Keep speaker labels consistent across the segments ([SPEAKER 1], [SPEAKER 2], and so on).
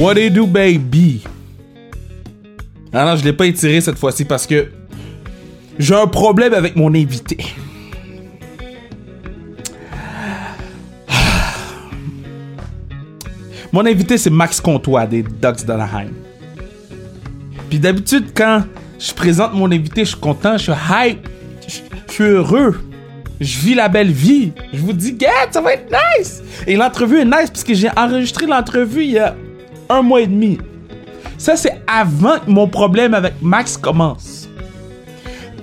[SPEAKER 1] What do you do, baby? Ah non, je l'ai pas étiré cette fois-ci parce que j'ai un problème avec mon invité. Mon invité, c'est Max Comtois des Ducks d'Anaheim. Puis d'habitude, quand je présente mon invité, je suis content, je suis hype, je suis heureux. Je vis la belle vie. Je vous dis, get, ça va être nice. Et l'entrevue est nice parce que j'ai enregistré l'entrevue il y a un mois et demi. Ça, c'est avant que mon problème avec Max commence.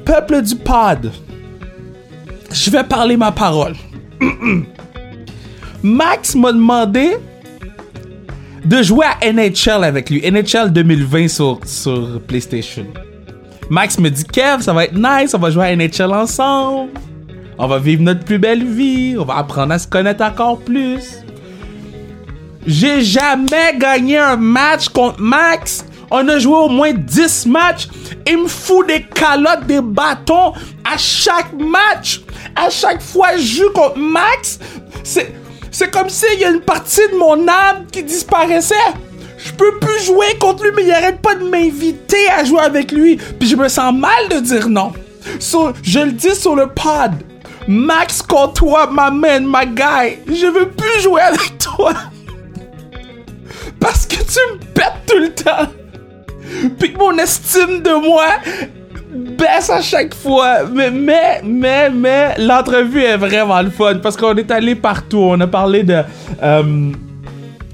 [SPEAKER 1] Peuple du pod, je vais parler ma parole. Max m'a demandé de jouer à NHL avec lui. NHL 2020 sur, sur PlayStation. Max me dit Kev, ça va être nice, on va jouer à NHL ensemble. On va vivre notre plus belle vie, on va apprendre à se connaître encore plus. J'ai jamais gagné un match contre Max. On a joué au moins 10 matchs. Il me fout des calottes, des bâtons à chaque match. À chaque fois je joue contre Max, c'est, c'est comme s'il y a une partie de mon âme qui disparaissait. Je peux plus jouer contre lui, mais il arrête pas de m'inviter à jouer avec lui. Puis je me sens mal de dire non. Je le dis sur le pod. Max contre toi, ma man, ma guy. Je veux plus jouer avec toi. Tu me pètes tout le temps? Puis que mon estime de moi baisse à chaque fois. Mais, mais, mais, mais, l'entrevue est vraiment le fun. Parce qu'on est allé partout. On a parlé de... euh,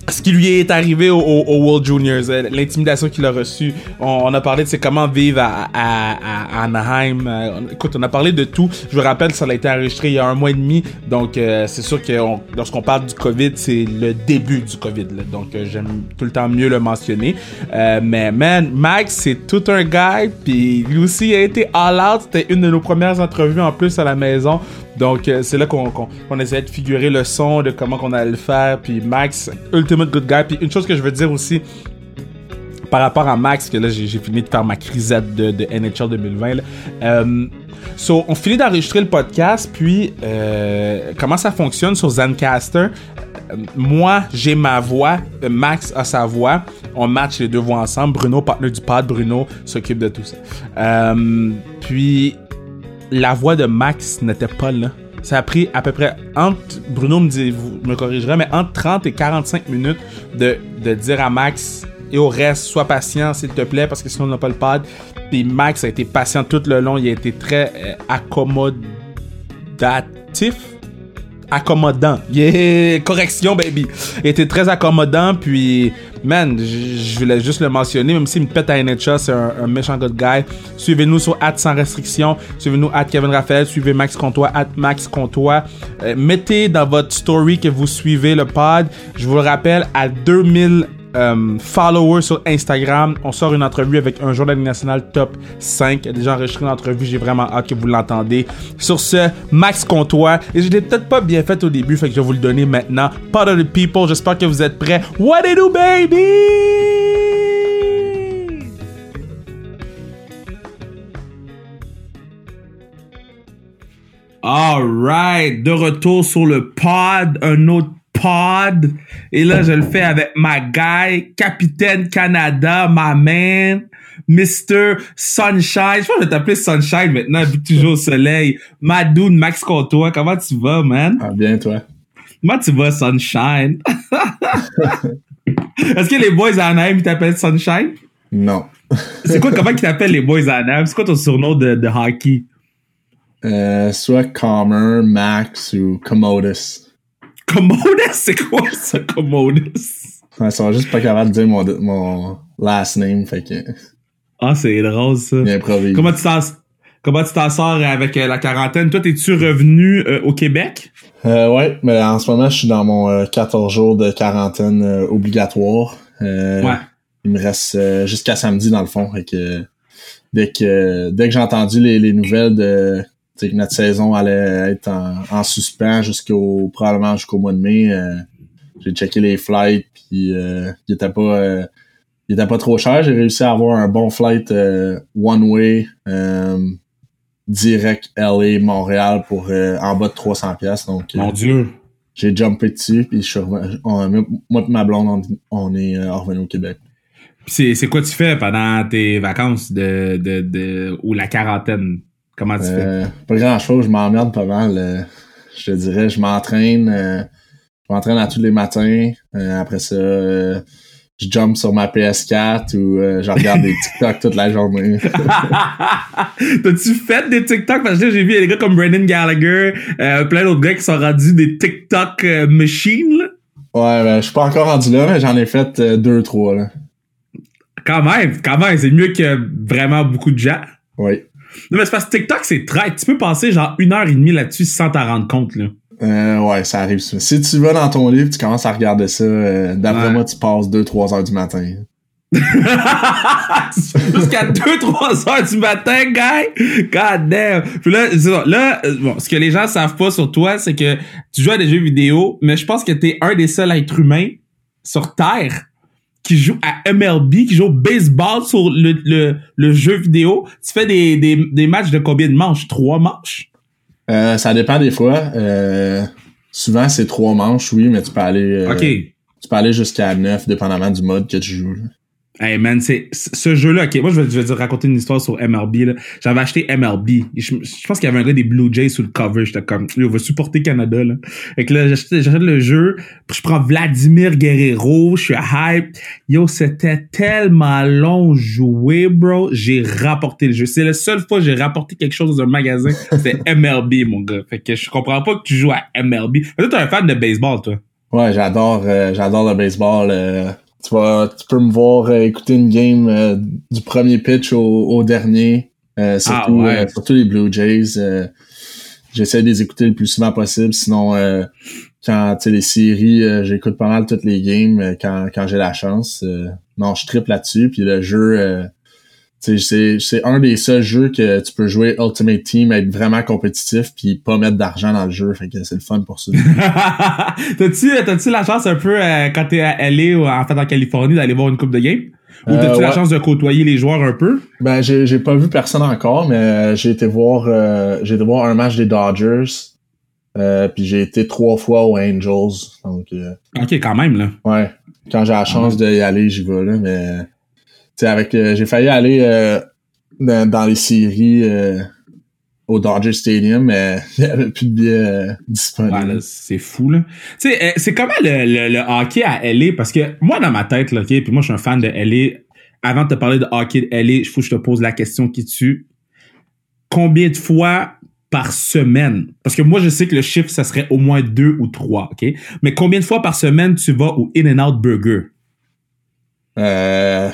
[SPEAKER 1] ce qui lui est arrivé au, World Juniors, euh, l'intimidation qu'il a reçue. On, a parlé de comment vivre à, Anaheim. Euh, écoute, on a parlé de tout. Je vous rappelle, ça a été enregistré il y a un mois et demi. Donc, euh, c'est sûr que on- lorsqu'on parle du COVID, c'est le début du COVID. Donc, j'aime tout le temps mieux le mentionner. Mais man, Max, c'est tout un gars. Puis lui aussi a été all out. C'était une de nos premières entrevues en plus à la maison. Donc, euh, c'est là qu'on qu'on essayait de figurer le son de comment qu'on allait le faire. Puis Max, ultimate good guy. Puis une chose que je veux dire aussi par rapport à Max, que là j'ai fini de faire ma crisette de, de NHL 2020. Là. Euh, so, on finit d'enregistrer le podcast, puis euh, comment ça fonctionne sur Zencaster? Moi, j'ai ma voix, Max a sa voix. On match les deux voix ensemble. Bruno, partenaire du pod, Bruno s'occupe de tout ça. Puis la voix de Max n'était pas là. Ça a pris à peu près entre, Bruno me dit, vous me corrigerez, mais entre 30 et 45 minutes de, de dire à Max et au reste, sois patient s'il te plaît, parce que sinon on n'a pas le pad. Puis Max a été patient tout le long, il a été très euh, accommodatif accommodant. Yeah, correction, baby. Il était très accommodant, puis, man, je voulais juste le mentionner, même s'il me pète à NHL, c'est un, un méchant good guy. Suivez-nous sur at sans restriction, suivez-nous at Kevin Raphaël, suivez Max Comtois, at Max Comtois. Euh, mettez dans votre story que vous suivez le pod. Je vous le rappelle, à 2000 euh, followers sur Instagram. On sort une entrevue avec un journal national top 5. Il a déjà enregistré une entrevue. J'ai vraiment hâte que vous l'entendez. Sur ce, Max Comtois. Et je l'ai peut-être pas bien fait au début, fait que je vais vous le donner maintenant. Part of the people. J'espère que vous êtes prêts. What it do, baby? Alright, de retour sur le pod, un autre pod. Et là, je le fais avec ma guy, Capitaine Canada, ma man, Mr. Sunshine. Je pense que je vais t'appeler Sunshine maintenant, vu joues au soleil. Ma dude, Max Comtois, comment tu vas, man?
[SPEAKER 2] Ah, bien, toi.
[SPEAKER 1] Comment tu vas, Sunshine? Est-ce que les boys à Anaheim, ils t'appellent Sunshine?
[SPEAKER 2] Non.
[SPEAKER 1] C'est quoi, comment ils t'appellent les boys à Anaheim? C'est quoi ton surnom de, de hockey?
[SPEAKER 2] Euh, soit Calmer, Max ou Commodus.
[SPEAKER 1] Commodus? C'est quoi ça, Commodus?
[SPEAKER 2] Ouais, ils sont juste pas capables de dire mon, mon last name, fait que
[SPEAKER 1] Ah, c'est drôle, ça. Comment tu t'en, comment tu t'en sors avec euh, la quarantaine? Toi, es-tu revenu euh, au Québec?
[SPEAKER 2] Euh, ouais, mais en ce moment, je suis dans mon euh, 14 jours de quarantaine euh, obligatoire. Euh,
[SPEAKER 1] Ouais.
[SPEAKER 2] Il me reste euh, jusqu'à samedi, dans le fond. Fait que dès que dès que j'ai entendu les, les nouvelles de tu sais, que notre saison allait être en, en suspens jusqu'au probablement jusqu'au mois de mai, euh, j'ai checké les flights puis euh, il était pas euh, il était pas trop cher. J'ai réussi à avoir un bon flight euh, one way euh, direct LA Montréal pour euh, en bas de 300 pièces donc
[SPEAKER 1] Mon Dieu.
[SPEAKER 2] j'ai jumpé dessus, puis je suis revenu- on- moi et ma blonde, on, on est revenu au Québec.
[SPEAKER 1] C'est quoi tu fais pendant tes vacances de, de, de ou la quarantaine? Comment tu fais?
[SPEAKER 2] Euh, pas grand chose, je m'emmerde pas mal. euh, je te dirais, je m'entraîne. euh, je m'entraîne à tous les matins. Après ça, je jump sur ma PS4 ou euh, je regarde des TikTok toute la journée.
[SPEAKER 1] T'as-tu fait des TikTok? Parce que là, j'ai vu des gars comme Brendan Gallagher, euh, plein d'autres gars qui sont rendus des TikTok euh, machines, là.
[SPEAKER 2] Ouais, ben, je suis pas encore rendu là, mais j'en ai fait deux, trois. Là.
[SPEAKER 1] Quand même, quand même, c'est mieux que vraiment beaucoup de gens.
[SPEAKER 2] Oui.
[SPEAKER 1] Non, mais c'est parce que TikTok, c'est très. Tu peux passer genre une heure et demie là-dessus sans t'en rendre compte, là.
[SPEAKER 2] Euh, ouais, ça arrive. Si tu vas dans ton livre, tu commences à regarder ça, euh, d'après
[SPEAKER 1] Ouais.
[SPEAKER 2] moi, tu passes deux, trois heures du matin.
[SPEAKER 1] Jusqu'à 2-3 heures du matin, guy! God damn! Puis là, ça. là, euh, bon, ce que les gens savent pas sur toi, c'est que tu joues à des jeux vidéo, mais je pense que t'es un des seuls êtres humains sur Terre qui joue à MLB, qui joue au baseball sur le, le, le jeu vidéo. Tu fais des, des, des matchs de combien de manches? Trois manches?
[SPEAKER 2] Euh, ça dépend des fois. Euh, souvent, c'est trois manches, oui, mais tu peux aller, euh,
[SPEAKER 1] OK.
[SPEAKER 2] tu peux aller jusqu'à neuf, dépendamment du mode que tu joues. là.
[SPEAKER 1] Hey man, c'est ce jeu-là. Ok, moi je vais, je vais te raconter une histoire sur MLB. J'avais acheté MLB. Je, je pense qu'il y avait un gars des Blue Jays sur le cover. J'étais comme, on va supporter Canada là. Fait que là, j'achète le jeu. Puis je prends Vladimir Guerrero. Je suis hype. Yo, c'était tellement long jouer, bro. J'ai rapporté le jeu. C'est la seule fois que j'ai rapporté quelque chose dans un magasin. C'était MLB, mon gars. Fait que je comprends pas que tu joues à MLB. Toi, t'es un fan de baseball, toi.
[SPEAKER 2] Ouais, j'adore, euh, j'adore le baseball. euh, tu vas, tu peux me voir euh, écouter une game euh, du premier pitch au, au dernier. Euh, surtout,
[SPEAKER 1] Ah ouais.
[SPEAKER 2] euh, surtout les Blue Jays. euh, J'essaie de les écouter le plus souvent possible. Sinon, euh, quand tu sais les séries, euh, j'écoute pas mal toutes les games euh, quand, quand j'ai la chance. euh, non, je triple là-dessus. Puis le jeu, euh, c'est c'est un des seuls jeux que tu peux jouer Ultimate Team, être vraiment compétitif, puis pas mettre d'argent dans le jeu. Fait que c'est le fun pour ça.
[SPEAKER 1] t'as-tu, t'as-tu la chance un peu, euh, quand t'es LA ou en fait en Californie, d'aller voir une coupe de game? Ou
[SPEAKER 2] Euh,
[SPEAKER 1] t'as-tu la
[SPEAKER 2] ouais.
[SPEAKER 1] chance de côtoyer les joueurs un peu?
[SPEAKER 2] Ben, j'ai, j'ai pas vu personne encore, mais euh, j'ai été voir euh, j'ai été voir un match des Dodgers. Euh, puis j'ai été trois fois aux Angels. Donc euh,
[SPEAKER 1] Ok, quand même, là.
[SPEAKER 2] ouais. Quand j'ai la chance d'y aller, j'y vais là. Mais sais, avec euh, j'ai failli aller euh, dans, dans les séries euh, au Dodger Stadium, mais il y avait plus de billets euh, disponibles.
[SPEAKER 1] Ouais, c'est fou, là. Tu sais, euh, c'est comment le, le, le hockey à LA? Parce que moi, dans ma tête, là, ok, puis moi, je suis un fan de LA. Avant de te parler de hockey de LA, il faut que je te pose la question qui tue. Combien de fois par semaine? Parce que moi, je sais que le chiffre, ça serait au moins deux ou trois, ok? Mais combien de fois par semaine tu vas au In-N-Out Burger?
[SPEAKER 2] Euh,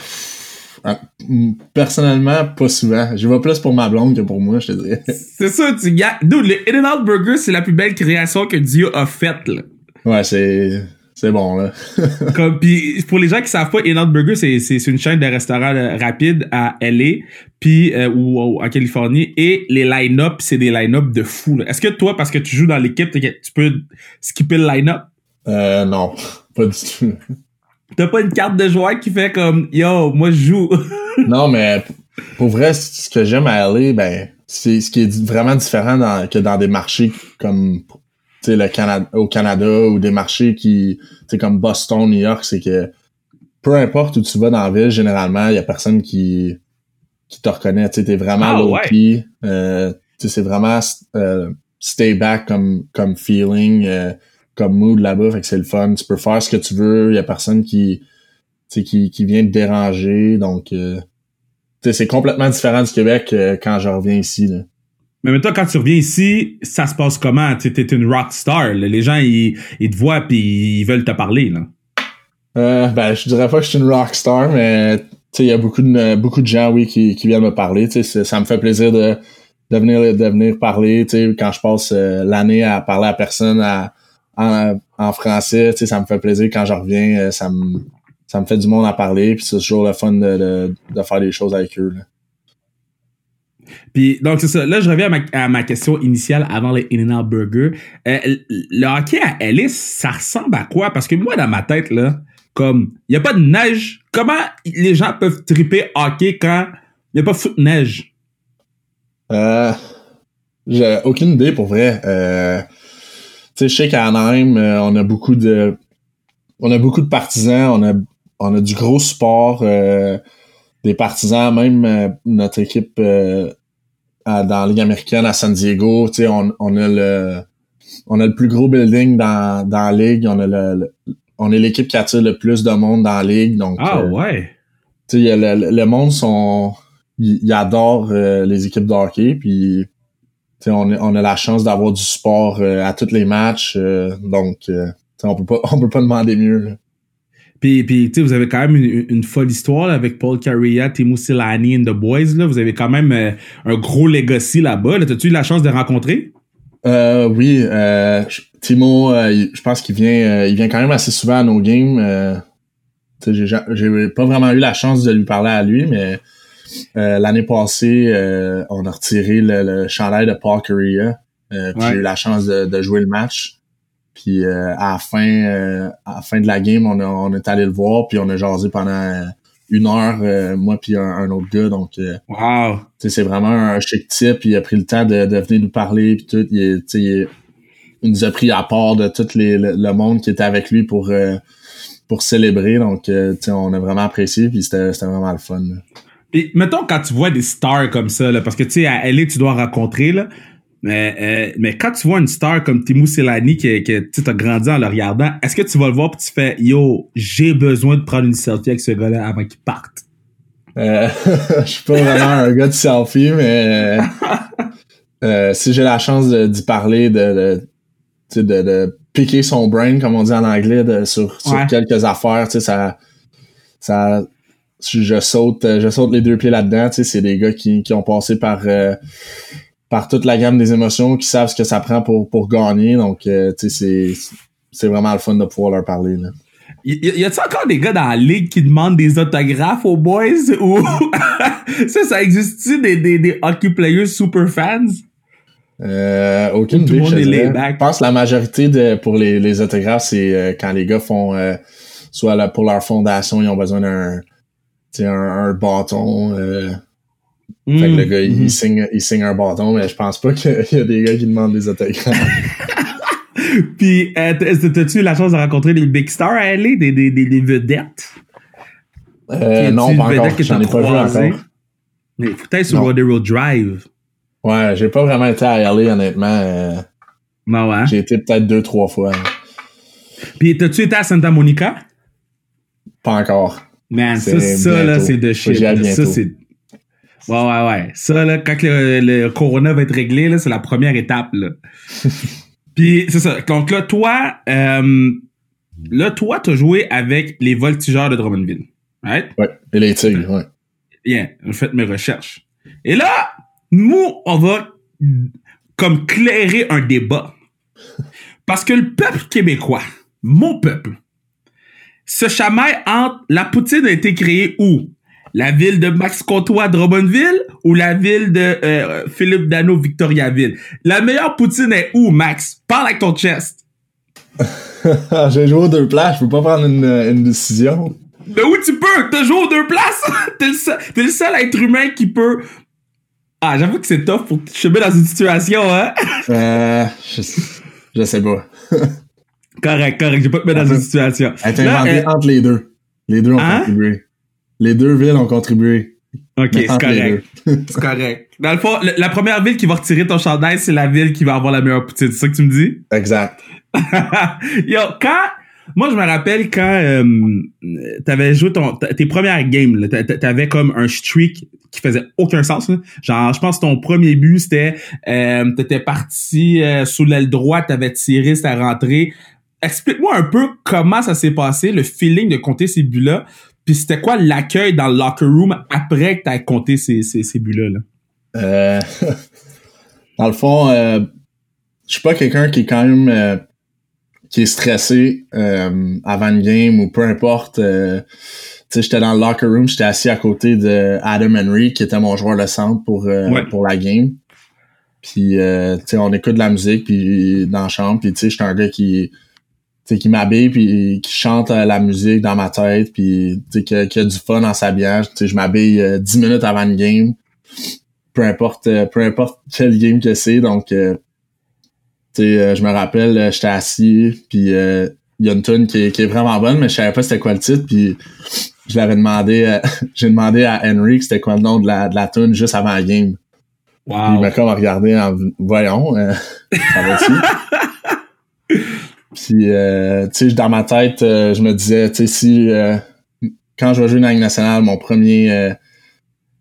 [SPEAKER 2] personnellement, pas souvent. Je vais plus pour ma blonde que pour moi, je te dirais.
[SPEAKER 1] C'est ça, tu gars. Dude, le In-N-Out Burger, c'est la plus belle création que Dieu a faite, là.
[SPEAKER 2] Ouais, c'est c'est bon là.
[SPEAKER 1] Comme, puis pour les gens qui savent pas, In-N-Out Burger, c'est, c'est, c'est une chaîne de restaurants euh, rapides à LA, puis euh, ou, ou en Californie, et les line-up, c'est des line-up de fou. Est-ce que toi, parce que tu joues dans l'équipe, tu peux skipper le line-up?
[SPEAKER 2] Euh, non, pas du tout.
[SPEAKER 1] T'as pas une carte de joueur qui fait comme Yo, moi je joue.
[SPEAKER 2] non, mais pour vrai, ce que j'aime à LA, ben, c'est ce qui est vraiment différent dans- que dans des marchés comme tu sais, le Canada, au Canada ou des marchés qui, comme Boston, New York, c'est que peu importe où tu vas dans la ville, généralement, il y a personne qui, qui te reconnaît. Tu t'es vraiment
[SPEAKER 1] Ah,
[SPEAKER 2] low
[SPEAKER 1] ouais.
[SPEAKER 2] key. Euh, tu sais, c'est vraiment euh, stay back comme, comme feeling, euh, comme mood là-bas. Fait que c'est le fun. Tu peux faire ce que tu veux. Il y a personne qui, qui, qui vient te déranger. Donc, euh, c'est complètement différent du Québec euh, quand je reviens ici. Là.
[SPEAKER 1] Mais maintenant, quand tu reviens ici, ça se passe comment? Tu es une rock star. là. Les gens, ils, ils te voient puis ils veulent te parler. Là.
[SPEAKER 2] Euh, ben, je dirais pas que je suis une rockstar, mais tu sais, il y a beaucoup de beaucoup de gens, oui, qui, qui viennent me parler. Ça me fait plaisir de, de venir de venir parler. Quand je passe euh, l'année à parler à personne à, en, en français, tu sais, ça me fait plaisir quand je reviens. euh, ça me ça me fait du monde à parler, puis c'est toujours le fun de, de, de faire des choses avec eux. là.
[SPEAKER 1] Puis, donc, c'est ça. Là, je reviens à ma, à ma question initiale avant les In-N-Out Burger. Euh, le- hockey à Ellis, ça ressemble à quoi? Parce que moi, dans ma tête, là, comme, il n'y a pas de neige. Comment les gens peuvent triper hockey quand il n'y a pas foot neige?
[SPEAKER 2] Euh, j'ai aucune idée pour vrai. Euh, je sais qu'à Anaheim, euh, on a beaucoup de, on a beaucoup de partisans, on a, on a du gros support, euh, des partisans, même euh, notre équipe dans la Ligue américaine à San Diego, tu sais, on, on a le, on a le plus gros building dans, dans la ligue, on a le, on est l'équipe qui attire le plus de monde dans la ligue, donc.
[SPEAKER 1] Ah ouais.
[SPEAKER 2] Tu sais, le, le, monde sont, ils, adorent les équipes de hockey, puis on, on a la chance d'avoir du sport euh, à tous les matchs, euh, donc euh, on peut pas on peut pas demander mieux.
[SPEAKER 1] Puis, puis vous avez quand même une, folle histoire avec Paul Carrier, Timo Silani and The Boys. Là. Vous avez quand même un gros legacy là-bas. Là. T'as-tu eu la chance de rencontrer?
[SPEAKER 2] oui, Timo, je pense qu'il vient il vient quand même assez souvent à nos games. j'ai pas vraiment eu la chance de lui parler à lui, mais euh, l'année passée, euh, on a retiré le, le chandail de Paul Correa. Euh, J'ai eu la chance de, jouer le match. Puis euh, à la fin, à la fin de la game, on, a, on est allé le voir, puis on a jasé pendant une heure, moi puis un, autre gars. Donc,
[SPEAKER 1] wow.
[SPEAKER 2] c'est vraiment un chic type. Il a pris le temps de, de venir nous parler, puis tout. Il, il, il, nous a pris à part de tout les, le, monde qui était avec lui pour pour célébrer. Donc, on a vraiment apprécié, puis c'était vraiment le fun.
[SPEAKER 1] Et mettons quand tu vois des stars comme ça, là, parce que tu sais, à LA, tu dois rencontrer, là. Mais, euh, mais quand tu vois une star comme Timo Selani qui, qui tu as grandi en le regardant, est-ce que tu vas le voir et tu fais Yo, j'ai besoin de prendre une selfie avec ce gars-là avant qu'il parte?
[SPEAKER 2] Euh, je suis pas vraiment un gars de selfie, mais euh, si j'ai la chance d'y parler, de, de, de, de, piquer son brain, comme on dit en anglais, de, sur, sur quelques affaires, tu sais, ça, ça, je saute euh, je saute les deux pieds là-dedans. Tu sais, c'est des gars qui, qui ont passé par euh, par toute la gamme des émotions, qui savent ce que ça prend pour, pour gagner. Donc, euh, tu sais, c'est, c'est vraiment le fun de pouvoir leur parler. Là.
[SPEAKER 1] Y, y a-t-il encore des gars dans la ligue qui demandent des autographes aux boys ou ça, ça existe-tu des, des, des hockey players super fans?
[SPEAKER 2] Euh, aucune idée. Je pense que la majorité de pour les, les autographes, c'est quand les gars font soit là, pour leur fondation, ils ont besoin d'un un, un bâton. Euh, fait que le gars, il, mm-hmm. signe, il signe un bâton, mais je pense pas qu'il y a des gars qui demandent des autographes.
[SPEAKER 1] Puis, euh, t'as-tu eu la chance de rencontrer des big stars à LA, des, des, des, vedettes?
[SPEAKER 2] Euh, non, pas encore. J'en ai pas vu encore.
[SPEAKER 1] Mais peut-être sur Rodeo Drive.
[SPEAKER 2] Ouais, j'ai pas vraiment été à LA, honnêtement. Euh,
[SPEAKER 1] non, ouais.
[SPEAKER 2] J'ai été peut-être deux, trois fois.
[SPEAKER 1] Puis, t'as-tu été à Santa Monica?
[SPEAKER 2] Pas encore.
[SPEAKER 1] Man, ça, ça là, c'est de shit. Ça, c'est. Ouais, ouais, ouais. Ça, là, quand le, corona va être réglé, là, c'est la première étape, là. Puis, c'est ça. Donc là, toi, euh, là, toi, t'as joué avec les voltigeurs de Drummondville. Right?
[SPEAKER 2] Ouais. Et les tigres, ouais.
[SPEAKER 1] Bien. J'ai fait mes recherches. Et là, nous, on va comme clairer un débat. Parce que le peuple québécois, mon peuple, ce chamaille entre la poutine a été créée où? La ville de Max Comtois Drummondville ou la ville de euh, Philippe Dano Victoriaville? La meilleure poutine est où, Max? Parle avec ton chest.
[SPEAKER 2] J'ai joué aux deux places, je peux pas prendre une, une décision.
[SPEAKER 1] Mais où tu peux? T'as joué aux deux places? t'es, le le seul être humain qui peut. Ah, j'avoue que c'est tough pour te dans une situation, hein?
[SPEAKER 2] euh, je, je sais pas.
[SPEAKER 1] Correct, correct. Je vais pas te mettre dans une situation.
[SPEAKER 2] Elle est inventée entre les deux. Les deux ont hein? contribué. Les deux villes ont contribué.
[SPEAKER 1] Ok, c'est correct. c'est correct. Dans le fond, la première ville qui va retirer ton chandail, c'est la ville qui va avoir la meilleure poutine. C'est ça que tu me dis?
[SPEAKER 2] Exact.
[SPEAKER 1] Yo, quand... Moi, je me rappelle quand euh, t'avais joué ton, tes premières games, t'avais comme un streak qui faisait aucun sens. Genre, je pense que ton premier but, c'était euh, t'étais parti euh, sous l'aile droite, t'avais tiré, c'était rentré. Explique-moi un peu comment ça s'est passé, le feeling de compter ces buts-là. Puis c'était quoi l'accueil dans le locker room après que tu as compté ces, ces, ces buts-là? Là?
[SPEAKER 2] Euh, dans le fond, euh, je suis pas quelqu'un qui est quand même euh, qui est stressé euh, avant une game ou peu importe. Euh, j'étais dans le locker room, j'étais assis à côté de Adam Henry, qui était mon joueur de centre pour, pour la game. Puis, tu sais, on écoute de la musique puis dans la chambre. Puis, tu sais, j'étais un gars qui qui m'habille puis qui chante euh, la musique dans ma tête puis qui a, qui a du fun dans sa bière. Je m'habille euh, 10 minutes avant une game. Peu importe euh, peu importe quel game que c'est. Donc sais, je me rappelle, j'étais assis, puis il y a une tune qui, est vraiment bonne, mais je savais pas c'était quoi le titre, puis je l'avais demandé, j'ai demandé à Henry c'était quoi le nom de la, de la tune juste avant la game.
[SPEAKER 1] Wow.
[SPEAKER 2] Il m'a comme regardé en voyons, ça va Puis, euh, tu sais, dans ma tête, euh, je me disais, tu sais, si euh, quand je vais jouer dans la Ligue nationale, mon premier,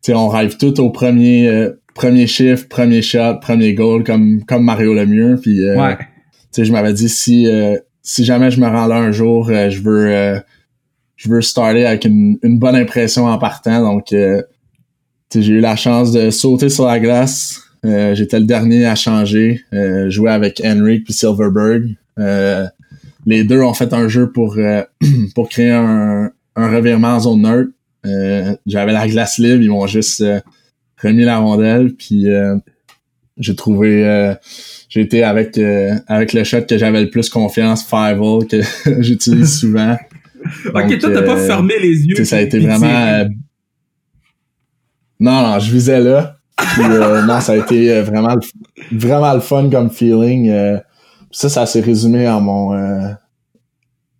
[SPEAKER 2] tu sais, on rêve tout au premier, premier chiffre, premier shot, premier goal, comme comme Mario Lemieux. Puis,
[SPEAKER 1] ouais. tu
[SPEAKER 2] sais, je m'avais dit si si jamais je me rends là un jour, je veux je veux starter avec une, une bonne impression en partant. Donc, j'ai eu la chance de sauter sur la glace. J'étais le dernier à changer, jouer avec Henrik puis Silverberg. Euh, les deux ont fait un jeu pour, euh, pour créer un, un revirement en zone neutre. Euh, j'avais la glace libre, ils m'ont juste remis la rondelle, puis j'ai trouvé j'ai été avec avec le shot que j'avais le plus confiance, Five que j'utilise souvent.
[SPEAKER 1] ok, toi t'as pas fermé les yeux.
[SPEAKER 2] Ça a été vraiment Non, non, je visais là. non, ça a été vraiment vraiment le fun comme feeling ça, ça s'est résumé à mon, euh,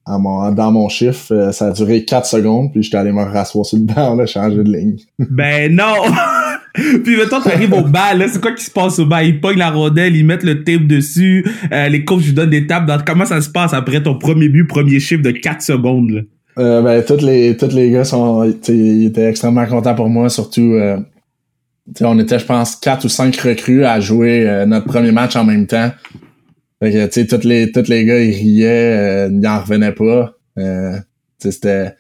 [SPEAKER 2] à mon, dans mon chiffre. Euh, ça a duré 4 secondes, puis j'étais allé me rasseoir sur le banc, a changé de ligne.
[SPEAKER 1] ben non! puis maintenant, t'arrives au bas, là, c'est quoi qui se passe au bas? Ils pognent la rondelle, ils mettent le tape dessus, euh, les coachs lui donnent des tapes. comment ça se passe après ton premier but, premier chiffre de 4 secondes, là?
[SPEAKER 2] Euh, ben, tous les, tous les gars sont, ils étaient extrêmement contents pour moi, surtout, euh, on était, je pense, quatre ou cinq recrues à jouer notre premier match en même temps. Fait que, tu sais, tous les, tous les gars, ils riaient, euh, ils en revenaient pas. Euh, c'était,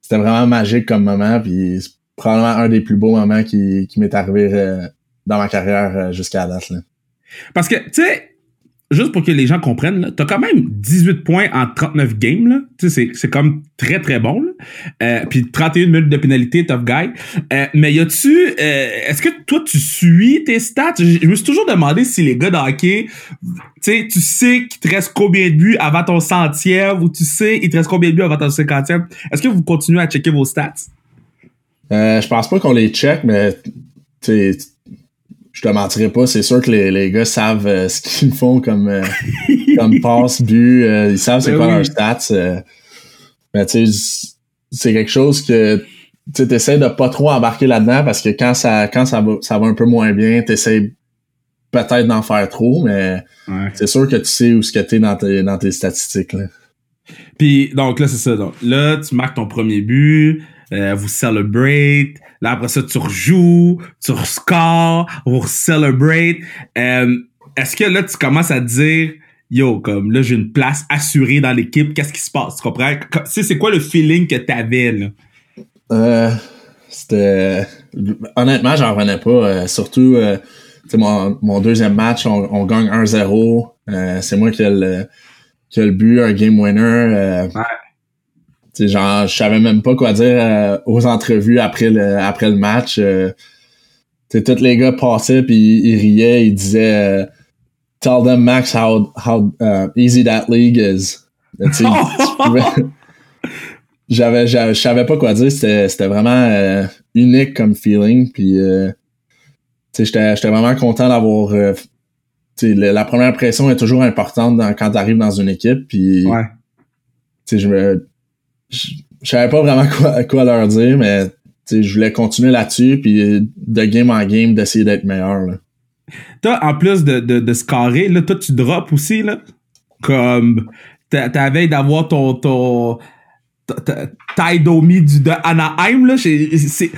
[SPEAKER 2] c'était vraiment magique comme moment, puis c'est probablement un des plus beaux moments qui, qui m'est arrivé euh, dans ma carrière euh, jusqu'à la date. Là.
[SPEAKER 1] Parce que, tu sais, juste pour que les gens comprennent, t'as quand même 18 points en 39 games, c'est comme très, très bon. Euh, puis 31 minutes de pénalité, tough guy. Euh, mais y a-tu... Euh, Est-ce que toi, tu suis tes stats? Je, me suis toujours demandé si les gars de hockey, tu sais, tu sais qu'il te reste combien de buts avant ton centième ou tu sais il te reste combien de buts avant ton cinquantième. Est-ce que vous continuez à checker vos stats?
[SPEAKER 2] Euh, je pense pas qu'on les check, mais je te mentirais pas, c'est sûr que les, les gars savent euh, ce qu'ils font comme, euh, comme passe, but, euh, ils savent c'est ben quoi leurs stats. mais tu sais, c'est quelque chose que tu essaies de pas trop embarquer là-dedans parce que quand ça quand ça va, ça va un peu moins bien, tu essaies peut-être d'en faire trop, mais c'est sûr que tu sais où ce que t'es dans tes, dans tes statistiques. Là.
[SPEAKER 1] Puis donc là, c'est ça. Donc, là, tu marques ton premier but, euh, vous celebrate. Là, après ça, tu rejoues, tu rescores, vous celebrate. Euh, Est-ce que là, tu commences à dire, yo, comme là, j'ai une place assurée dans l'équipe, qu'est-ce qui se passe? Tu comprends? C'est quoi le feeling que t'avais, là?
[SPEAKER 2] Euh, c'était... Honnêtement, j'en revenais pas. Euh, surtout, euh, mon, mon deuxième match, on, on gagne 1-0. Euh, c'est moi qui ai, le, qui a le but, un game winner.
[SPEAKER 1] ouais
[SPEAKER 2] T'sais, genre, je savais même pas quoi dire euh, aux entrevues après le après le match. Euh, tous les gars passaient puis ils riaient, ils disaient euh, Tell them Max how how uh, easy that league is. j'avais je savais pas quoi dire, c'était c'était vraiment euh, unique comme feeling puis j'étais j'étais vraiment content d'avoir la première impression est toujours importante quand tu arrives dans une équipe puis
[SPEAKER 1] ouais.
[SPEAKER 2] je me je savais pas vraiment quoi, leur dire, mais je voulais continuer là-dessus, puis de game en game, d'essayer d'être meilleur. Là.
[SPEAKER 1] Toi, en plus de, de, de scorer, là, toi, tu drops aussi, là? Comme, t'avais d'avoir ton, ton, Taidomi de Anaheim, là. C'est,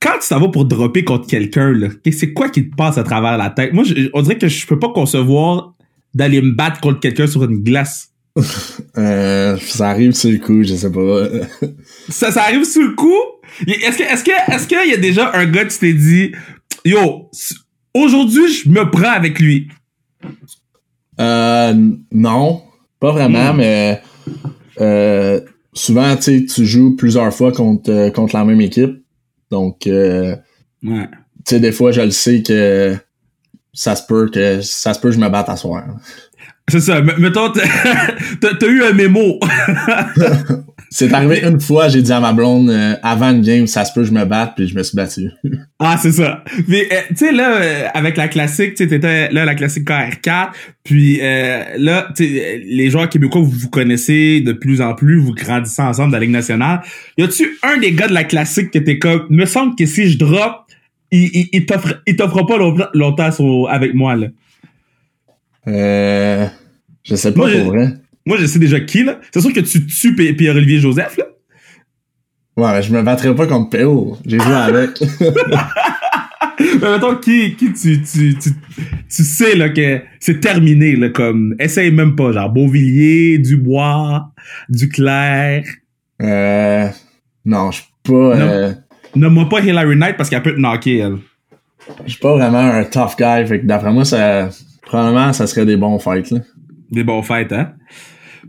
[SPEAKER 1] quand tu t'en pour dropper contre quelqu'un, là, c'est quoi qui te passe à travers la tête? Moi, on dirait que je peux pas concevoir d'aller me battre contre quelqu'un sur une glace.
[SPEAKER 2] Euh, ça arrive sur le coup, je sais pas.
[SPEAKER 1] ça, ça arrive sur le coup? Est-ce que, est-ce que, est-ce qu'il y a déjà un gars qui t'es dit, yo, aujourd'hui, je me prends avec lui?
[SPEAKER 2] Euh, non, pas vraiment, hmm. mais euh, souvent, tu tu joues plusieurs fois contre, euh, contre la même équipe. Donc, euh,
[SPEAKER 1] ouais.
[SPEAKER 2] tu sais, des fois, je le sais que ça se peut que ça se peut que je me batte à soir.
[SPEAKER 1] C'est ça. Mettons, t'as eu un mémo.
[SPEAKER 2] C'est arrivé une fois, j'ai dit à ma blonde, euh, avant une game, ça se peut, je me batte, puis je me suis battu.
[SPEAKER 1] ah, c'est ça. Mais, euh, tu sais, là, euh, avec la classique, tu sais, t'étais là, la classique KR4, puis là, les joueurs québécois, vous vous connaissez de plus en plus, vous grandissez ensemble dans la Ligue nationale. Y a-tu un des gars de la classique qui était comme, me semble que si je drop, il, il, il t'offre pas longtemps avec moi, là?
[SPEAKER 2] Euh, je sais pas pour vrai.
[SPEAKER 1] Moi, je sais déjà qui, là. C'est sûr que tu tues Pierre-Olivier Joseph, là.
[SPEAKER 2] Ouais, je me battrai pas contre P.O. J'ai joué avec.
[SPEAKER 1] mais mettons, qui, qui tu, tu, tu, tu sais, là, que c'est terminé, là, comme, essaye même pas, genre, Beauvilliers, Dubois, Duclair.
[SPEAKER 2] Euh, non, je suis pas, euh...
[SPEAKER 1] Nomme-moi pas Hillary Knight parce qu'elle peut te knocker, elle.
[SPEAKER 2] Je suis pas vraiment un tough guy, fait que d'après moi, ça, probablement, ça serait des bons fights, là.
[SPEAKER 1] Des bons fights, hein?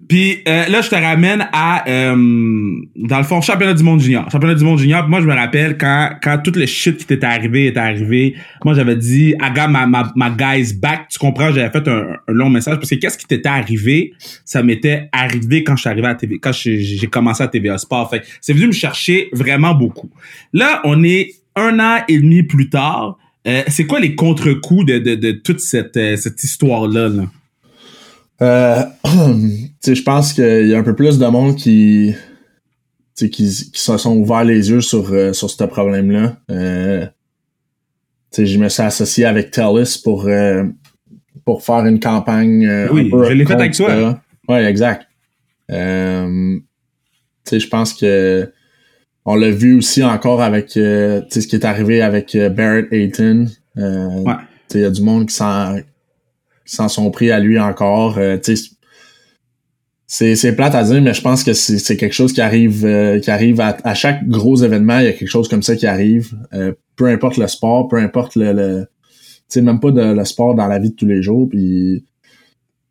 [SPEAKER 1] Puis euh, là, je te ramène à, euh, dans le fond, championnat du monde junior. Championnat du monde junior, moi, je me rappelle quand, quand tout le shit qui t'était arrivé était arrivé, moi, j'avais dit, I got my, my, guys back. Tu comprends? J'avais fait un, long message parce que qu'est-ce qui t'était arrivé? Ça m'était arrivé quand je suis arrivé à TV, quand j'ai commencé à TVA Sport. Fait c'est venu me chercher vraiment beaucoup. Là, on est un an et demi plus tard. Euh, c'est quoi les contre-coups de, de, de toute cette, cette histoire-là? là?
[SPEAKER 2] Euh, je pense qu'il y a un peu plus de monde qui, qui, qui se sont ouverts les yeux sur, euh, sur ce problème-là. Euh, je me suis associé avec TELUS pour, euh, pour faire une campagne. Euh,
[SPEAKER 1] oui, je l'ai fait avec toi.
[SPEAKER 2] Oui, exact. je pense que on l'a vu aussi encore avec ce qui est arrivé avec Barrett Ayton. Il y a du monde qui s'en s'en sont pris à lui encore. Euh, c'est, c'est plate à dire, mais je pense que c'est, quelque chose qui arrive euh, qui arrive à, chaque gros événement, il y a quelque chose comme ça qui arrive. Euh, peu importe le sport, peu importe le, le tu même pas de le sport dans la vie de tous les jours. Puis,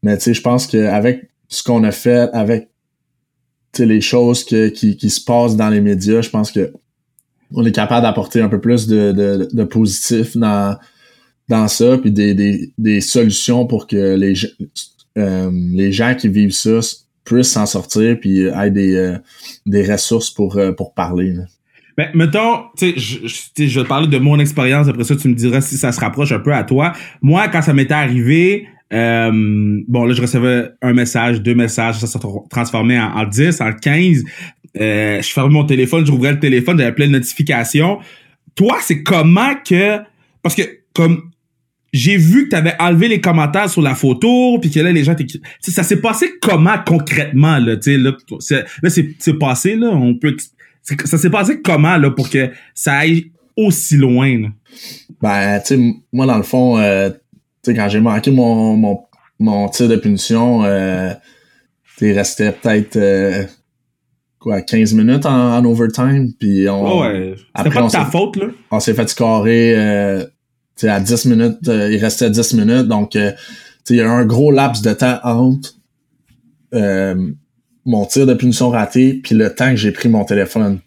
[SPEAKER 2] mais tu sais, je pense qu'avec ce qu'on a fait, avec les choses que, qui, qui se passent dans les médias, je pense que on est capable d'apporter un peu plus de, de, de positif dans dans ça, puis des, des, des solutions pour que les, euh, les gens qui vivent ça puissent s'en sortir, puis aient des, euh, des ressources pour, euh, pour parler.
[SPEAKER 1] Ben, mettons, tu sais, je, je vais te parler de mon expérience, après ça, tu me diras si ça se rapproche un peu à toi. Moi, quand ça m'était arrivé, euh, bon, là, je recevais un message, deux messages, ça s'est transformé en, en 10, en 15. Euh, je fermais mon téléphone, je rouvrais le téléphone, j'avais plein de notifications. Toi, c'est comment que... Parce que, comme j'ai vu que tu avais enlevé les commentaires sur la photo, puis que là, les gens Ça s'est passé comment concrètement, là, tu là, là c'est passé, là, on peut... Ça s'est passé comment, là, pour que ça aille aussi loin, là?
[SPEAKER 2] Ben, tu sais, moi, dans le fond, euh, tu sais, quand j'ai manqué mon, mon, mon tir de punition, euh, il restait peut-être... Euh, quoi, 15 minutes en, overtime, puis on...
[SPEAKER 1] ouais, c'était pas de ta faute, là?
[SPEAKER 2] On s'est fait scorer... Euh, à 10 minutes, euh, il restait 10 minutes, donc euh, il y a un gros laps de temps entre euh, mon tir de punition raté puis le temps que j'ai pris mon téléphone.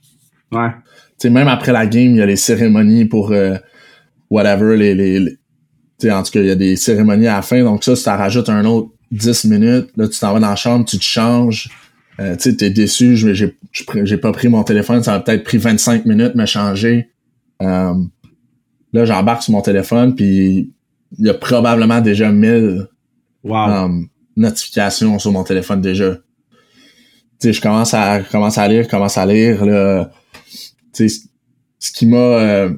[SPEAKER 1] Ouais.
[SPEAKER 2] sais même après la game, il y a les cérémonies pour whatever, les, les, en tout cas, il y a des cérémonies à la fin, donc ça, ça rajoute un autre 10 minutes. Là, tu t'en vas dans la chambre, tu te changes. Euh, tu es déçu, j'ai, j'ai pas pris mon téléphone, ça a peut-être pris 25 minutes me changer. Là, j'embarque sur mon téléphone, puis il y a probablement déjà 1000 um, notifications sur mon téléphone déjà. Tu sais, je commence à commence à lire, commence à lire là. Tu sais, ce qui m'a euh,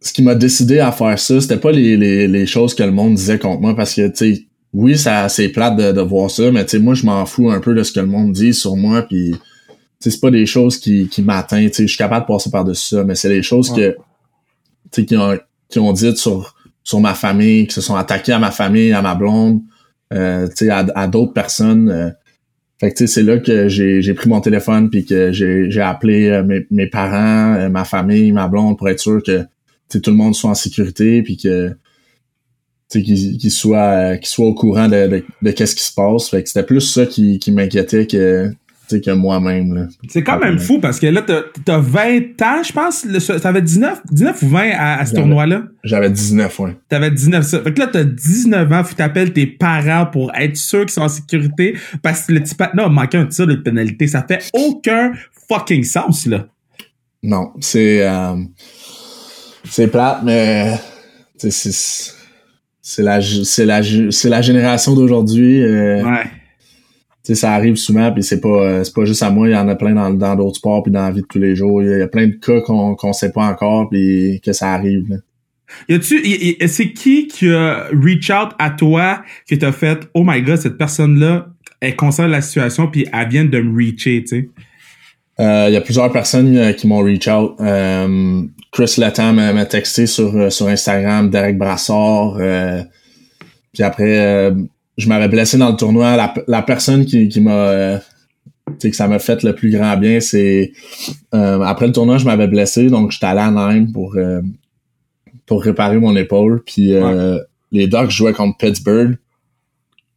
[SPEAKER 2] ce qui m'a décidé à faire ça, c'était pas les, les, les, choses que le monde disait contre moi parce que tu sais, oui, ça c'est plate de, de, voir ça, mais tu sais, moi je m'en fous un peu de ce que le monde dit sur moi puis c'est pas des choses qui, qui m'atteignent, tu sais, je suis capable de passer par-dessus ça, mais c'est des choses que qui ont, qui ont dit sur, sur ma famille, qui se sont attaqués à ma famille, à ma blonde, euh, à, à d'autres personnes. Euh. Fait que c'est là que j'ai pris mon téléphone puis que j'ai appelé euh, mes, mes, parents, euh, ma famille, ma blonde pour être sûr que tout le monde soit en sécurité puis que qu'ils soient qu'ils soient au courant de, de, qu'est-ce qui se passe. Fait que c'était plus ça qui, qui m'inquiétait que que moi-même, là.
[SPEAKER 1] C'est quand même fou parce que là, t'as t'as 20 ans, je pense. T'avais 19, 19 ou 20 à, à ce tournoi-là?
[SPEAKER 2] J'avais 19, ouais.
[SPEAKER 1] T'avais 19 ça. Fait que là, t'as 19 ans, faut t'appeler tes parents pour être sûr qu'ils sont en sécurité parce que le petit patin a manqué un tir de pénalité. Ça fait aucun fucking sens, là.
[SPEAKER 2] Non, c'est euh, c'est plate, mais c'est c'est la la la génération d'aujourd'hui. euh,
[SPEAKER 1] Ouais.
[SPEAKER 2] Sais, ça arrive souvent, puis c'est pas euh, c'est pas juste à moi, il y en a plein dans dans d'autres sports puis dans la vie de tous les jours. Il y a, plein de cas qu'on qu'on sait pas encore puis que ça arrive. Là.
[SPEAKER 1] Y a-tu, c'est qui qui a reach out à toi, qui t'a fait, oh my god, cette personne-là consciente de la situation puis elle vient de me reacher, tu sais?
[SPEAKER 2] Euh, Il y a plusieurs personnes euh, qui m'ont reach out. Euh, Chris Letang m'a texté sur, sur Instagram, Derek Brassard. euh, puis après, je m'avais blessé dans le tournoi. La, la personne qui, qui m'a... euh, tu sais, que ça m'a fait le plus grand bien, c'est... euh, après le tournoi, je m'avais blessé, donc j'étais allé à Nîmes pour, euh, pour réparer mon épaule. Puis euh, les Ducks jouaient contre Pittsburgh.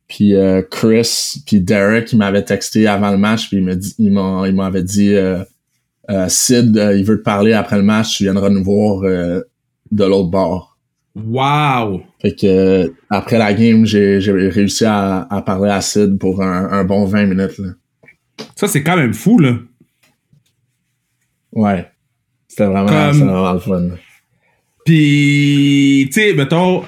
[SPEAKER 2] Puis euh, Chris, puis Derek, il m'avait texté avant le match, puis il m'a dit, il m'a- il m'avait dit, euh, Sid, il veut te parler après le match, tu viendras nous voir euh, de l'autre bord.
[SPEAKER 1] Wow!
[SPEAKER 2] Fait que euh, après la game, j'ai réussi à, à parler à Sid pour un, un bon 20 minutes. Là.
[SPEAKER 1] Ça, c'est quand même fou, là.
[SPEAKER 2] Ouais. C'était vraiment,
[SPEAKER 1] Comme-
[SPEAKER 2] vraiment le fun.
[SPEAKER 1] Puis, tu sais, mettons, tu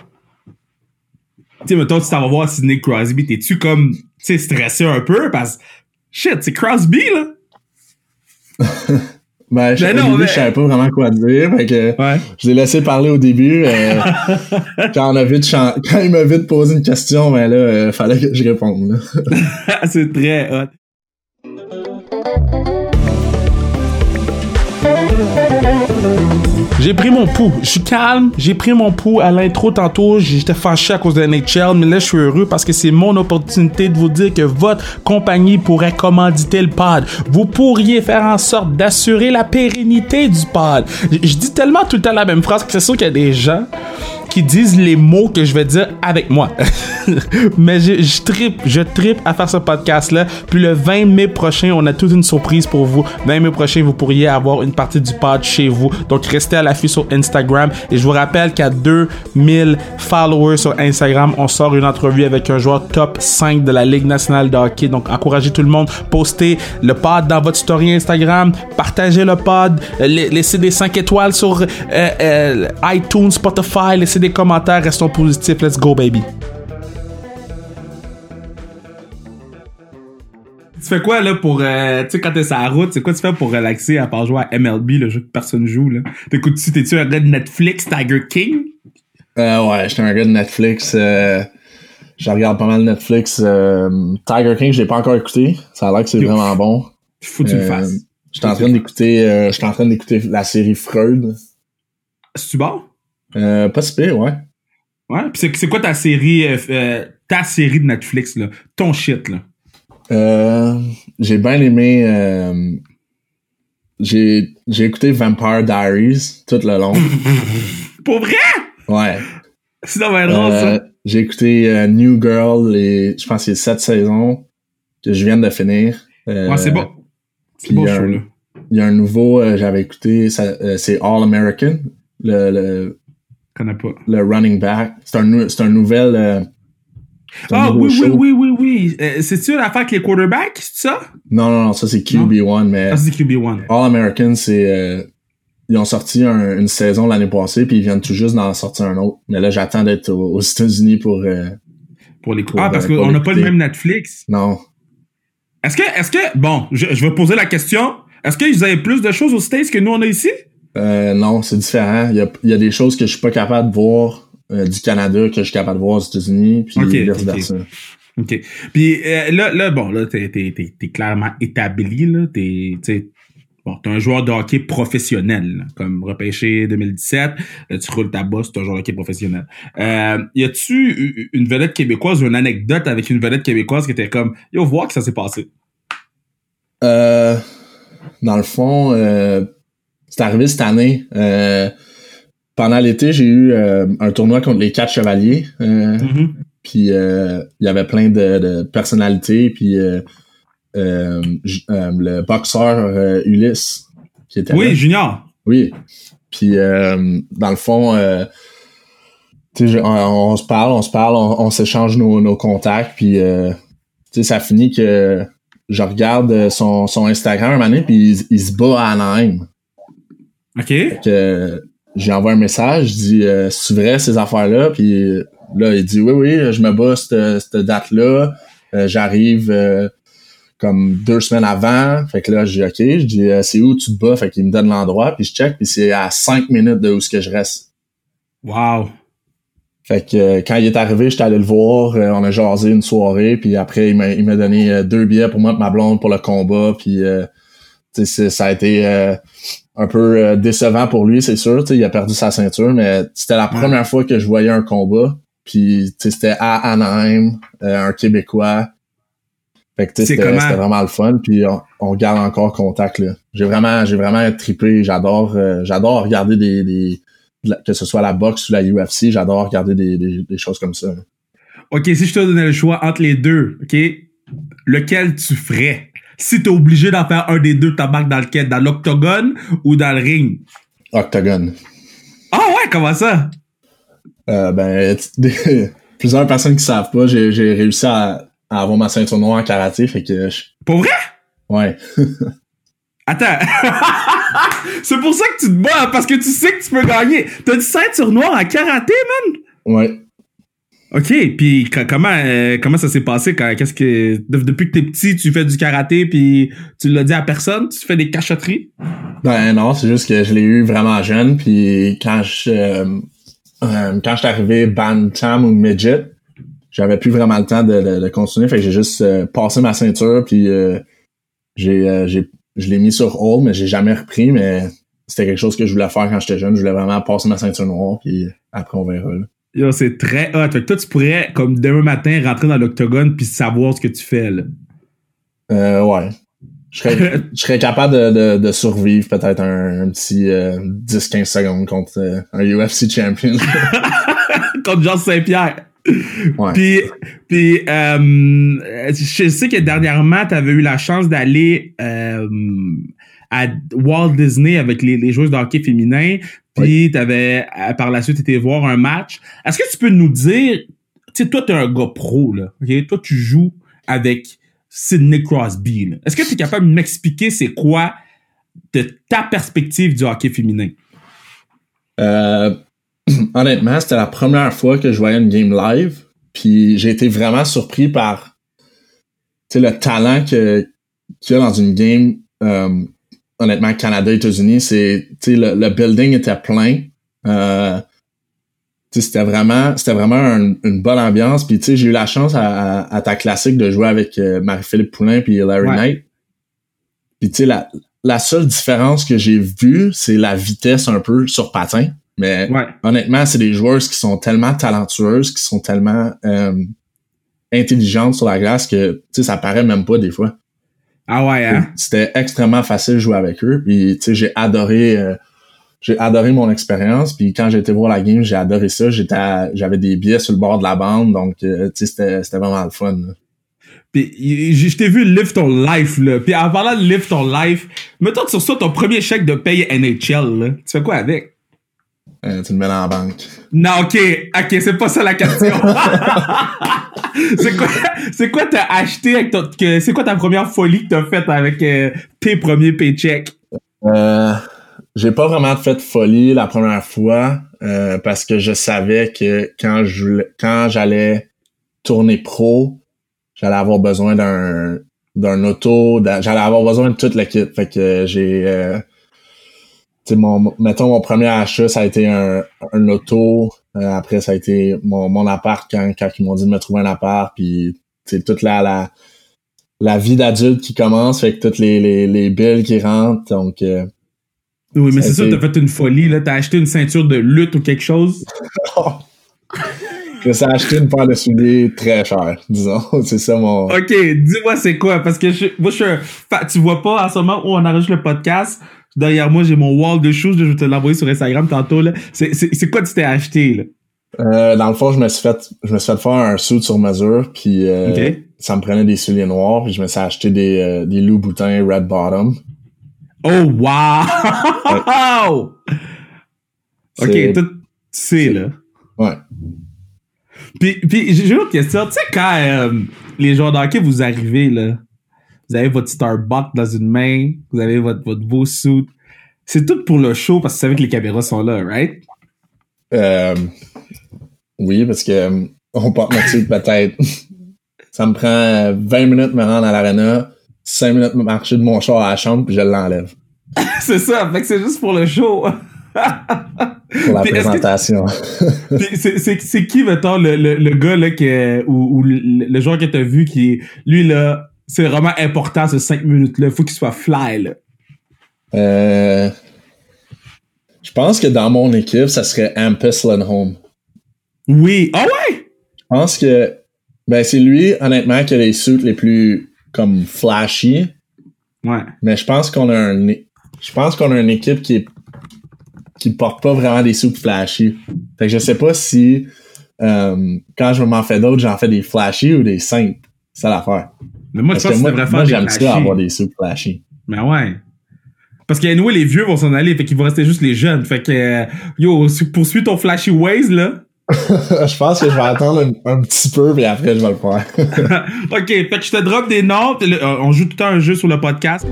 [SPEAKER 1] sais, mettons, tu t'en vas voir Sidney Crosby, t'es-tu comme, tu sais, stressé un peu parce que, shit, c'est Crosby, là?
[SPEAKER 2] Ben, je,
[SPEAKER 1] non,
[SPEAKER 2] début,
[SPEAKER 1] mais-
[SPEAKER 2] je savais pas vraiment quoi dire. Fait que
[SPEAKER 1] Ouais.
[SPEAKER 2] je l'ai laissé parler au début. euh, quand, on a vite chan- quand il m'a vite posé une question, ben là, euh, fallait que je réponde.
[SPEAKER 1] c'est très hot. J'ai pris mon pouls. Je suis calme. J'ai pris mon pouls à l'intro tantôt. J'étais fâché à cause de NHL, mais là, je suis heureux parce que c'est mon opportunité de vous dire que votre compagnie pourrait commanditer le pod. Vous pourriez faire en sorte d'assurer la pérennité du pod. Je dis tellement tout le temps la même phrase que c'est sûr qu'il y a des gens qui disent les mots que je vais dire avec moi. Mais je, je tripe, je tripe à faire ce podcast-là. Puis le 20 mai prochain, on a toute une surprise pour vous. 20 mai prochain, vous pourriez avoir une partie du pod chez vous. Donc restez à l'affût sur Instagram. Et je vous rappelle qu'à 2000 followers sur Instagram, on sort une entrevue avec un joueur top 5 de la Ligue nationale de hockey. Donc encouragez tout le monde. Postez le pod dans votre story Instagram. Partagez le pod. la- Laissez des 5 étoiles sur euh, euh, iTunes, Spotify. Laissez des commentaires. Restons positifs. Let's go, baby. Tu fais quoi là pour euh, tu sais quand t'es sur la route, c'est quoi tu fais pour relaxer à part jouer à MLB, le jeu que personne joue là? T'écoutes-tu, t'es-tu un gars de Netflix, Tiger King?
[SPEAKER 2] Euh, ouais, j'étais un gars de Netflix. euh, je regarde pas mal Netflix. euh, Tiger King, je l'ai pas encore écouté. Ça a l'air que c'est vraiment bon.
[SPEAKER 1] Faut que tu le
[SPEAKER 2] Euh,
[SPEAKER 1] fasses.
[SPEAKER 2] J'étais en train d'écouter euh, j'étais en train d'écouter la série Freud.
[SPEAKER 1] C'est-tu bon?
[SPEAKER 2] Euh, pas si pire, ouais.
[SPEAKER 1] Ouais. Puis c'est, quoi ta série, euh, ta série de Netflix là, ton shit là
[SPEAKER 2] Euh, j'ai bien aimé. euh, j'ai j'ai écouté Vampire Diaries tout le long.
[SPEAKER 1] Pour vrai?
[SPEAKER 2] Ouais.
[SPEAKER 1] C'est drôle
[SPEAKER 2] Euh,
[SPEAKER 1] ça.
[SPEAKER 2] j'ai écouté euh, New Girl et je pense que c'est sept saisons que je viens de finir.
[SPEAKER 1] Ouais, c'est bon. C'est beau
[SPEAKER 2] y a
[SPEAKER 1] show là.
[SPEAKER 2] Il y a un nouveau, j'avais écouté, ça, c'est All American, le, le,
[SPEAKER 1] Je connais pas.
[SPEAKER 2] le running back. C'est un, un nouvel.
[SPEAKER 1] Ah oui, oui,
[SPEAKER 2] show.
[SPEAKER 1] oui, oui, oui. Euh, c'est-tu l'affaire avec les quarterbacks, c'est ça?
[SPEAKER 2] Non, non, non, ça c'est QB1, mais
[SPEAKER 1] Ah, c'est QB1.
[SPEAKER 2] All American, c'est. euh, ils ont sorti un- une saison l'année passée, puis ils viennent tout juste d'en sortir un autre. Mais là, j'attends d'être aux, aux États-Unis pour. euh,
[SPEAKER 1] Pour les
[SPEAKER 2] Pour,
[SPEAKER 1] Ah, parce
[SPEAKER 2] euh, pour
[SPEAKER 1] qu'on n'a pas le même Netflix?
[SPEAKER 2] non.
[SPEAKER 1] Est-ce que, est-ce que, bon, je, je vais poser la question. Est-ce qu'ils avaient plus de choses aux States que nous on a ici?
[SPEAKER 2] Euh, non, c'est différent. Il y a, il y a des choses que je suis pas capable de voir euh, du Canada que je suis capable de voir aux États-Unis, puis
[SPEAKER 1] Ok,
[SPEAKER 2] vice-versa.
[SPEAKER 1] OK. Puis euh, là, là, bon, là, t'es, t'es, t'es, t'es clairement établi, là. T'es, bon, t'es un joueur de hockey professionnel, là. comme repêché 2017. là, tu roules ta bosse, t'es un joueur de hockey professionnel. Euh, y a-tu une vedette québécoise ou une anecdote avec une vedette québécoise qui était comme, yo, voir que ça s'est passé?
[SPEAKER 2] Euh, dans le fond, euh, c'est arrivé cette année. Euh, pendant l'été, j'ai eu euh, un tournoi contre les quatre chevaliers. euh,
[SPEAKER 1] Mhm.
[SPEAKER 2] Puis euh, il y avait plein de, de personnalités. Puis le boxeur Ulysse qui était
[SPEAKER 1] Oui,
[SPEAKER 2] là.
[SPEAKER 1] Junior.
[SPEAKER 2] Oui. Puis dans le fond, je- on, on se parle, on se parle, on, on s'échange nos, nos contacts, puis ça finit que je regarde son, son Instagram un moment donné, puis il, il se bat à Anaheim.
[SPEAKER 1] OK.
[SPEAKER 2] Que j'ai envoyé un message, je dis euh, c'est vrai ces affaires-là, puis là il dit oui oui, je me bats cette, cette date-là, Euh, j'arrive euh, comme deux semaines avant, fait que là je dis ok, je dis euh, c'est où tu te bats, fait qu'il me donne l'endroit, puis je check, puis c'est à cinq minutes de où ce que je reste.
[SPEAKER 1] Wow.
[SPEAKER 2] Fait que euh, quand il est arrivé, j'étais allé le voir, euh, on a jasé une soirée, puis après il m'a il m'a donné deux billets pour moi et ma blonde pour le combat, puis ça a été euh, un peu euh, décevant pour lui, c'est sûr, il a perdu sa ceinture, mais c'était la
[SPEAKER 1] Ouais.
[SPEAKER 2] première fois que je voyais un combat, puis c'était à Anaheim, euh, un Québécois. Fait que c'était
[SPEAKER 1] comment?
[SPEAKER 2] vraiment le fun, puis on, on garde encore contact là. J'ai vraiment j'ai vraiment trippé, j'adore euh, j'adore regarder des, des la- que ce soit la boxe ou la UFC, j'adore regarder des, des, des choses comme ça.
[SPEAKER 1] OK, si je te donnais le choix entre les deux, OK, lequel tu ferais? Si t'es obligé d'en faire un des deux, t'embarques dans lequel? Dans l'octogone ou dans le ring?
[SPEAKER 2] Octogone.
[SPEAKER 1] Ah ouais, comment ça?
[SPEAKER 2] Euh, ben, plusieurs personnes qui savent pas, j'ai j'ai réussi à, à avoir ma ceinture noire en karaté, fait que je-
[SPEAKER 1] Pour vrai?
[SPEAKER 2] ouais.
[SPEAKER 1] Attends. c'est pour ça que tu te bats, parce que tu sais que tu peux gagner. T'as une ceinture noire en karaté, man?
[SPEAKER 2] Ouais.
[SPEAKER 1] OK, puis co- comment euh, comment ça s'est passé? Quand qu'est-ce que de- depuis que t'es petit, tu fais du karaté puis tu l'as dit à personne, tu fais des cachotteries?
[SPEAKER 2] Ben non, c'est juste que je l'ai eu vraiment jeune, puis quand je euh, euh, quand j'étais arrivé bantam ou midget, j'avais plus vraiment le temps de, de, de continuer, fait que j'ai juste euh, passé ma ceinture, puis euh, j'ai euh, j'ai je l'ai mis sur hold, mais j'ai jamais repris, mais c'était quelque chose que je voulais faire quand j'étais jeune. Je voulais vraiment passer ma ceinture noire, puis après on verra. là.
[SPEAKER 1] Yo, c'est très hot. Fait que toi tu pourrais comme demain matin rentrer dans l'octogone puis savoir ce que tu fais là.
[SPEAKER 2] Euh, ouais. Je serais, je serais capable de, de, de survivre peut-être un, un petit euh, 10-15 secondes contre euh, un UFC champion.
[SPEAKER 1] Comme Jean Saint-Pierre.
[SPEAKER 2] Ouais.
[SPEAKER 1] Puis, puis euh, je sais que dernièrement, tu avais eu la chance d'aller euh, à Walt Disney avec les, les joueuses de hockey féminin. Puis, tu avais par la suite été voir un match. Est-ce que tu peux nous dire, tu sais, toi, tu es un gars pro, là. ok? Toi, tu joues avec Sidney Crosby. Est-ce que tu es capable de m'expliquer c'est quoi de ta perspective du hockey féminin?
[SPEAKER 2] Euh, honnêtement, c'était la première fois que je voyais une game live. Puis j'ai été vraiment surpris par le talent que- qu'il y a dans une game. euh, honnêtement, Canada-États-Unis, c'est tu sais, le, le building était plein. Euh, tu sais, c'était vraiment c'était vraiment un- une bonne ambiance. Puis tu sais, j'ai eu la chance à, à- à ta classique de jouer avec euh, Marie-Philippe Poulain puis Larry
[SPEAKER 1] Ouais.
[SPEAKER 2] Knight. Puis tu sais, la, la seule différence que j'ai vue, c'est la vitesse un peu sur patin. Mais
[SPEAKER 1] Ouais.
[SPEAKER 2] honnêtement, c'est des joueuses qui sont tellement talentueuses, qui sont tellement euh, intelligentes sur la glace que tu sais, ça paraît même pas des fois.
[SPEAKER 1] Ah ouais, hein?
[SPEAKER 2] C'était extrêmement facile de jouer avec eux. Puis tu sais, j'ai adoré euh, j'ai adoré mon expérience. Puis quand j'ai été voir la game, j'ai adoré ça. J'étais j'avais des billets sur le bord de la bande, donc euh, tu sais, c'était c'était vraiment le fun. là.
[SPEAKER 1] Puis je t'ai vu live ton life, là. Puis en parlant de live ton life, mettons sur ça ton premier chèque de paye NHL, là. Tu fais quoi avec?
[SPEAKER 2] Euh, tu le mets dans la banque.
[SPEAKER 1] Non, ok, ok, c'est pas ça la question. c'est quoi, c'est quoi t'as acheté avec ton, que, c'est quoi ta première folie que t'as faite avec euh, tes premiers paychecks?
[SPEAKER 2] Euh, j'ai pas vraiment fait de folie la première fois euh, parce que je savais que quand je quand j'allais tourner pro, j'allais avoir besoin d'un d'un auto, j'allais avoir besoin de toute l'équipe. Fait que j'ai euh, mon mettons mon premier achat ça a été un, un auto Euh, après ça a été mon, mon appart quand, quand ils m'ont dit de me trouver un appart puis toute la la la vie d'adulte qui commence fait que toutes les les, les billes qui rentrent donc euh,
[SPEAKER 1] Oui, mais c'est ça, t'as fait une folie, là. T'as acheté une ceinture de lutte ou quelque chose?
[SPEAKER 2] que ça a acheté une paire de souliers très cher, disons. C'est ça mon.
[SPEAKER 1] Ok, dis-moi c'est quoi, parce que je, moi je suis un tu vois pas en ce moment où on enregistre le podcast, derrière moi j'ai mon wall de shoes, je vais te l'envoyer sur Instagram tantôt, là. C'est, c'est, c'est quoi tu t'es acheté, là?
[SPEAKER 2] Euh, dans le fond, je me suis fait, je me suis fait faire un suit sur mesure, puis euh, ça me prenait des souliers noirs, puis je me suis acheté des, euh, des Louboutins Red Bottom.
[SPEAKER 1] Oh, wow! ok, tu sais, là.
[SPEAKER 2] Ouais.
[SPEAKER 1] Puis, puis j'ai une autre question. Tu sais, quand euh, les joueurs de hockey, vous arrivez, là, vous avez votre Starbucks dans une main, vous avez votre, votre beau suit. C'est tout pour le show parce que vous savez que les caméras sont là, right?
[SPEAKER 2] Euh, oui, parce que euh, on porte suite peut-être. ça me prend euh, 20 minutes de me rendre à l'arena, 5 minutes de marcher de mon char à la chambre, puis je l'enlève
[SPEAKER 1] c'est ça, fait que c'est juste pour le show.
[SPEAKER 2] pour la
[SPEAKER 1] Puis
[SPEAKER 2] présentation.
[SPEAKER 1] C'est- qui, mettons, le, le, le gars là, que, ou, ou le, le joueur que t'as vu qui, lui, là, c'est vraiment important, ces 5 minutes-là. Faut qu'il soit fly, là.
[SPEAKER 2] Euh, je pense que dans mon équipe, ça serait Ampus Lenholm.
[SPEAKER 1] Oui. Ah ouais?
[SPEAKER 2] Je pense que ben c'est lui, honnêtement, qui a les suits les plus comme flashy.
[SPEAKER 1] Ouais.
[SPEAKER 2] Mais je pense qu'on a un je pense qu'on a une équipe qui est qui porte pas vraiment des suits flashy. Fait que je sais pas si euh, quand je m'en fais d'autres, j'en fais des flashy ou des simples. C'est l'affaire.
[SPEAKER 1] Mais moi,
[SPEAKER 2] Parce
[SPEAKER 1] je pense
[SPEAKER 2] que
[SPEAKER 1] que
[SPEAKER 2] moi,
[SPEAKER 1] tu devrais
[SPEAKER 2] moi,
[SPEAKER 1] faire
[SPEAKER 2] j'aime
[SPEAKER 1] des
[SPEAKER 2] ça avoir des suits flashy.
[SPEAKER 1] Mais ouais. Parce que anyway, les vieux vont s'en aller, fait qu'il va rester juste les jeunes. Fait que, euh, yo, poursuis ton flashy ways, là.
[SPEAKER 2] je pense que je vais attendre un, un petit peu puis après je vais le faire.
[SPEAKER 1] ok, fait que je te drop des le- euh, on joue tout le temps un jeu sur le podcast.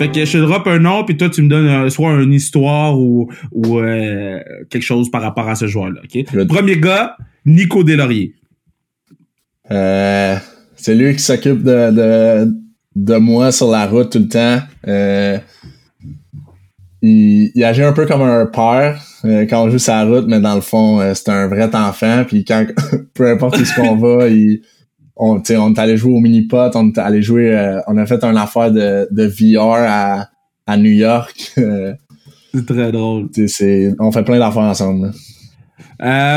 [SPEAKER 1] Fait que je te drop un nom, puis toi, tu me donnes soit une histoire ou, ou euh, quelque chose par rapport à ce joueur-là.
[SPEAKER 2] Good.
[SPEAKER 1] Premier gars, Nico Deslauriers.
[SPEAKER 2] Euh, c'est lui qui s'occupe de, de, de moi sur la route tout le temps. Euh, il, il agit un peu comme un père euh, quand on joue sur la route, mais dans le fond, c'est un vrai enfant. Puis quand peu importe où ce qu'on va, il, on, tu sais, on est allé jouer au mini-pot, on est allé jouer, euh, on a fait une affaire de, de VR à, à New York.
[SPEAKER 1] C'est très drôle.
[SPEAKER 2] c'est, on fait plein d'affaires ensemble. là.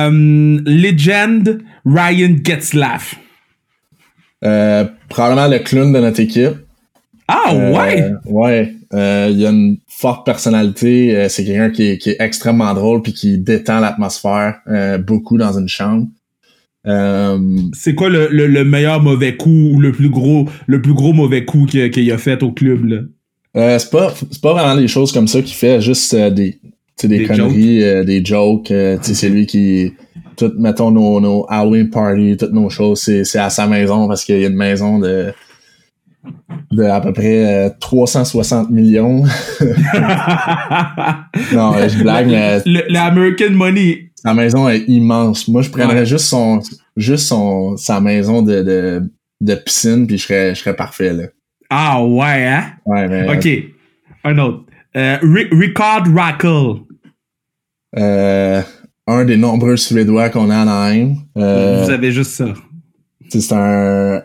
[SPEAKER 1] Euh, Legend, Ryan Getzlaff.
[SPEAKER 2] Euh, probablement le clown de notre équipe.
[SPEAKER 1] Ah
[SPEAKER 2] Euh,
[SPEAKER 1] ouais!
[SPEAKER 2] ouais. Euh, il a une forte personnalité. Euh, c'est quelqu'un qui est, qui est extrêmement drôle puis qui détend l'atmosphère euh, beaucoup dans une chambre. Euh,
[SPEAKER 1] C'est quoi le, le, le meilleur mauvais coup ou le plus gros le plus gros mauvais coup qu'il a fait au club là?
[SPEAKER 2] euh, c'est pas c'est pas vraiment des choses comme ça qu'il fait, juste euh, des tu sais, des,
[SPEAKER 1] Des
[SPEAKER 2] conneries, euh, des jokes. euh, tu sais, c'est lui qui tout mettons nos, nos Halloween parties, toutes nos choses, c'est c'est à sa maison parce qu'il y a une maison de de à peu près euh, 360 millions. non, euh, je blague, mais
[SPEAKER 1] le, le American Money.
[SPEAKER 2] Sa maison est immense. Moi, je prendrais
[SPEAKER 1] Ouais.
[SPEAKER 2] juste son, juste son, sa maison de, de, de piscine, puis je serais, je serais parfait, là.
[SPEAKER 1] Ah ouais, hein?
[SPEAKER 2] Ouais, mais,
[SPEAKER 1] Ok. Un autre. Euh, Ri- Ricard Rackle.
[SPEAKER 2] euh, un des nombreux Suédois qu'on a à Anaheim. Euh,
[SPEAKER 1] Vous avez juste ça.
[SPEAKER 2] c'est un,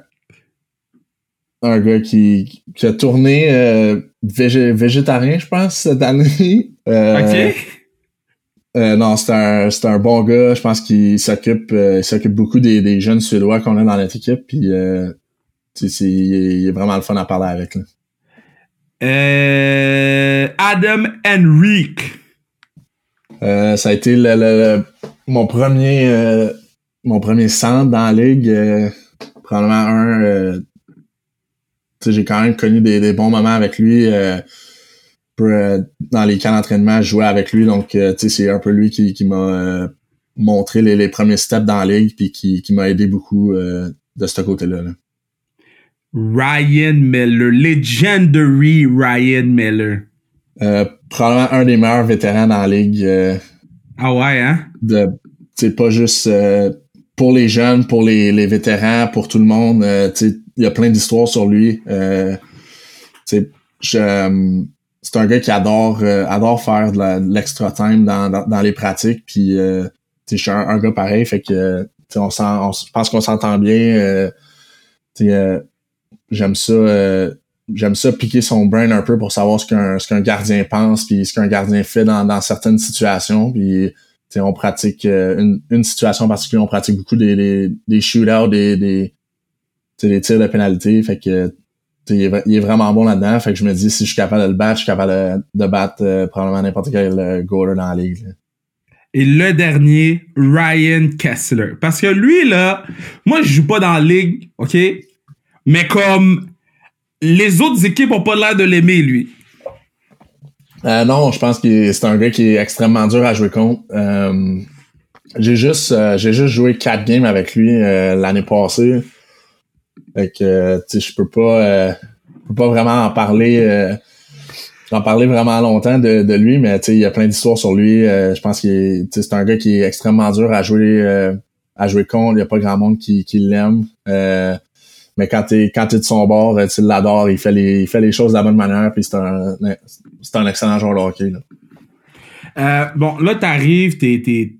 [SPEAKER 2] un gars qui, qui a tourné, euh, végé- végétarien, je pense, cette année. Euh,
[SPEAKER 1] Ok.
[SPEAKER 2] Euh, non, c'est un, c'est un bon gars. Je pense qu'il s'occupe, euh, il s'occupe beaucoup des, des jeunes Suédois qu'on a dans notre équipe. Puis, euh, sais, c'est- il, est, il est vraiment le fun à parler avec. Là.
[SPEAKER 1] Euh, Adam Henrique.
[SPEAKER 2] Euh, ça a été le, le- le- mon premier, euh, mon premier centre dans la ligue. euh, probablement un. euh, tu sais, j'ai quand même connu des, des bons moments avec lui. Euh, dans les camps d'entraînement, je jouais avec lui. Donc, euh, tu sais, c'est un peu lui qui, qui m'a euh, montré les, les premiers steps dans la ligue, puis qui, qui m'a aidé beaucoup euh, de ce côté-là. là.
[SPEAKER 1] Ryan Miller. Legendary Ryan Miller.
[SPEAKER 2] Euh, probablement un des meilleurs vétérans dans la ligue. euh,
[SPEAKER 1] Ah ouais, hein?
[SPEAKER 2] de c'est pas juste euh, pour les jeunes, pour les, les vétérans, pour tout le monde. euh, tu sais, il y a plein d'histoires sur lui. Euh, tu sais, je, c'est un gars qui adore euh, adore faire de l'extra time dans, dans, dans les pratiques. Puis euh, je suis un, un gars pareil, fait que on, s'en- je pense qu'on s'entend bien. euh, euh, j'aime ça. euh, J'aime ça piquer son brain un peu pour savoir ce qu'un ce qu'un gardien pense puis ce qu'un gardien fait dans, dans certaines situations puis on pratique euh, une, une situation en particulier, on pratique beaucoup des, des, des shootouts, des, des, des tirs de pénalité. Fait que il est, vra- il est vraiment bon là-dedans. Fait que je me dis si je suis capable de le battre, je suis capable de, de battre euh, probablement n'importe quel euh, goaler dans la ligue. là.
[SPEAKER 1] Et le dernier, Ryan Kessler. Parce que lui, là, moi, je joue pas dans la ligue, OK? Mais comme les autres équipes ont pas l'air de l'aimer, lui.
[SPEAKER 2] Euh, non, je pense que c'est un gars qui est extrêmement dur à jouer contre. Euh, j'ai juste j'ai juste joué quatre games avec lui l'année passée. Fait que tu je peux pas je peux pas vraiment en parler en parler vraiment longtemps de, de lui, mais il y a plein d'histoires sur lui. je pense que c'est un gars qui est extrêmement dur à jouer à jouer contre. Il n'y a pas grand monde qui, qui l'aime. Mais quand t'es quand t'es de son bord, euh, tu l'adores, il fait les il fait les choses de la bonne manière, puis c'est un c'est un excellent joueur de hockey.
[SPEAKER 1] Euh, bon, là t'arrives, t'es t'es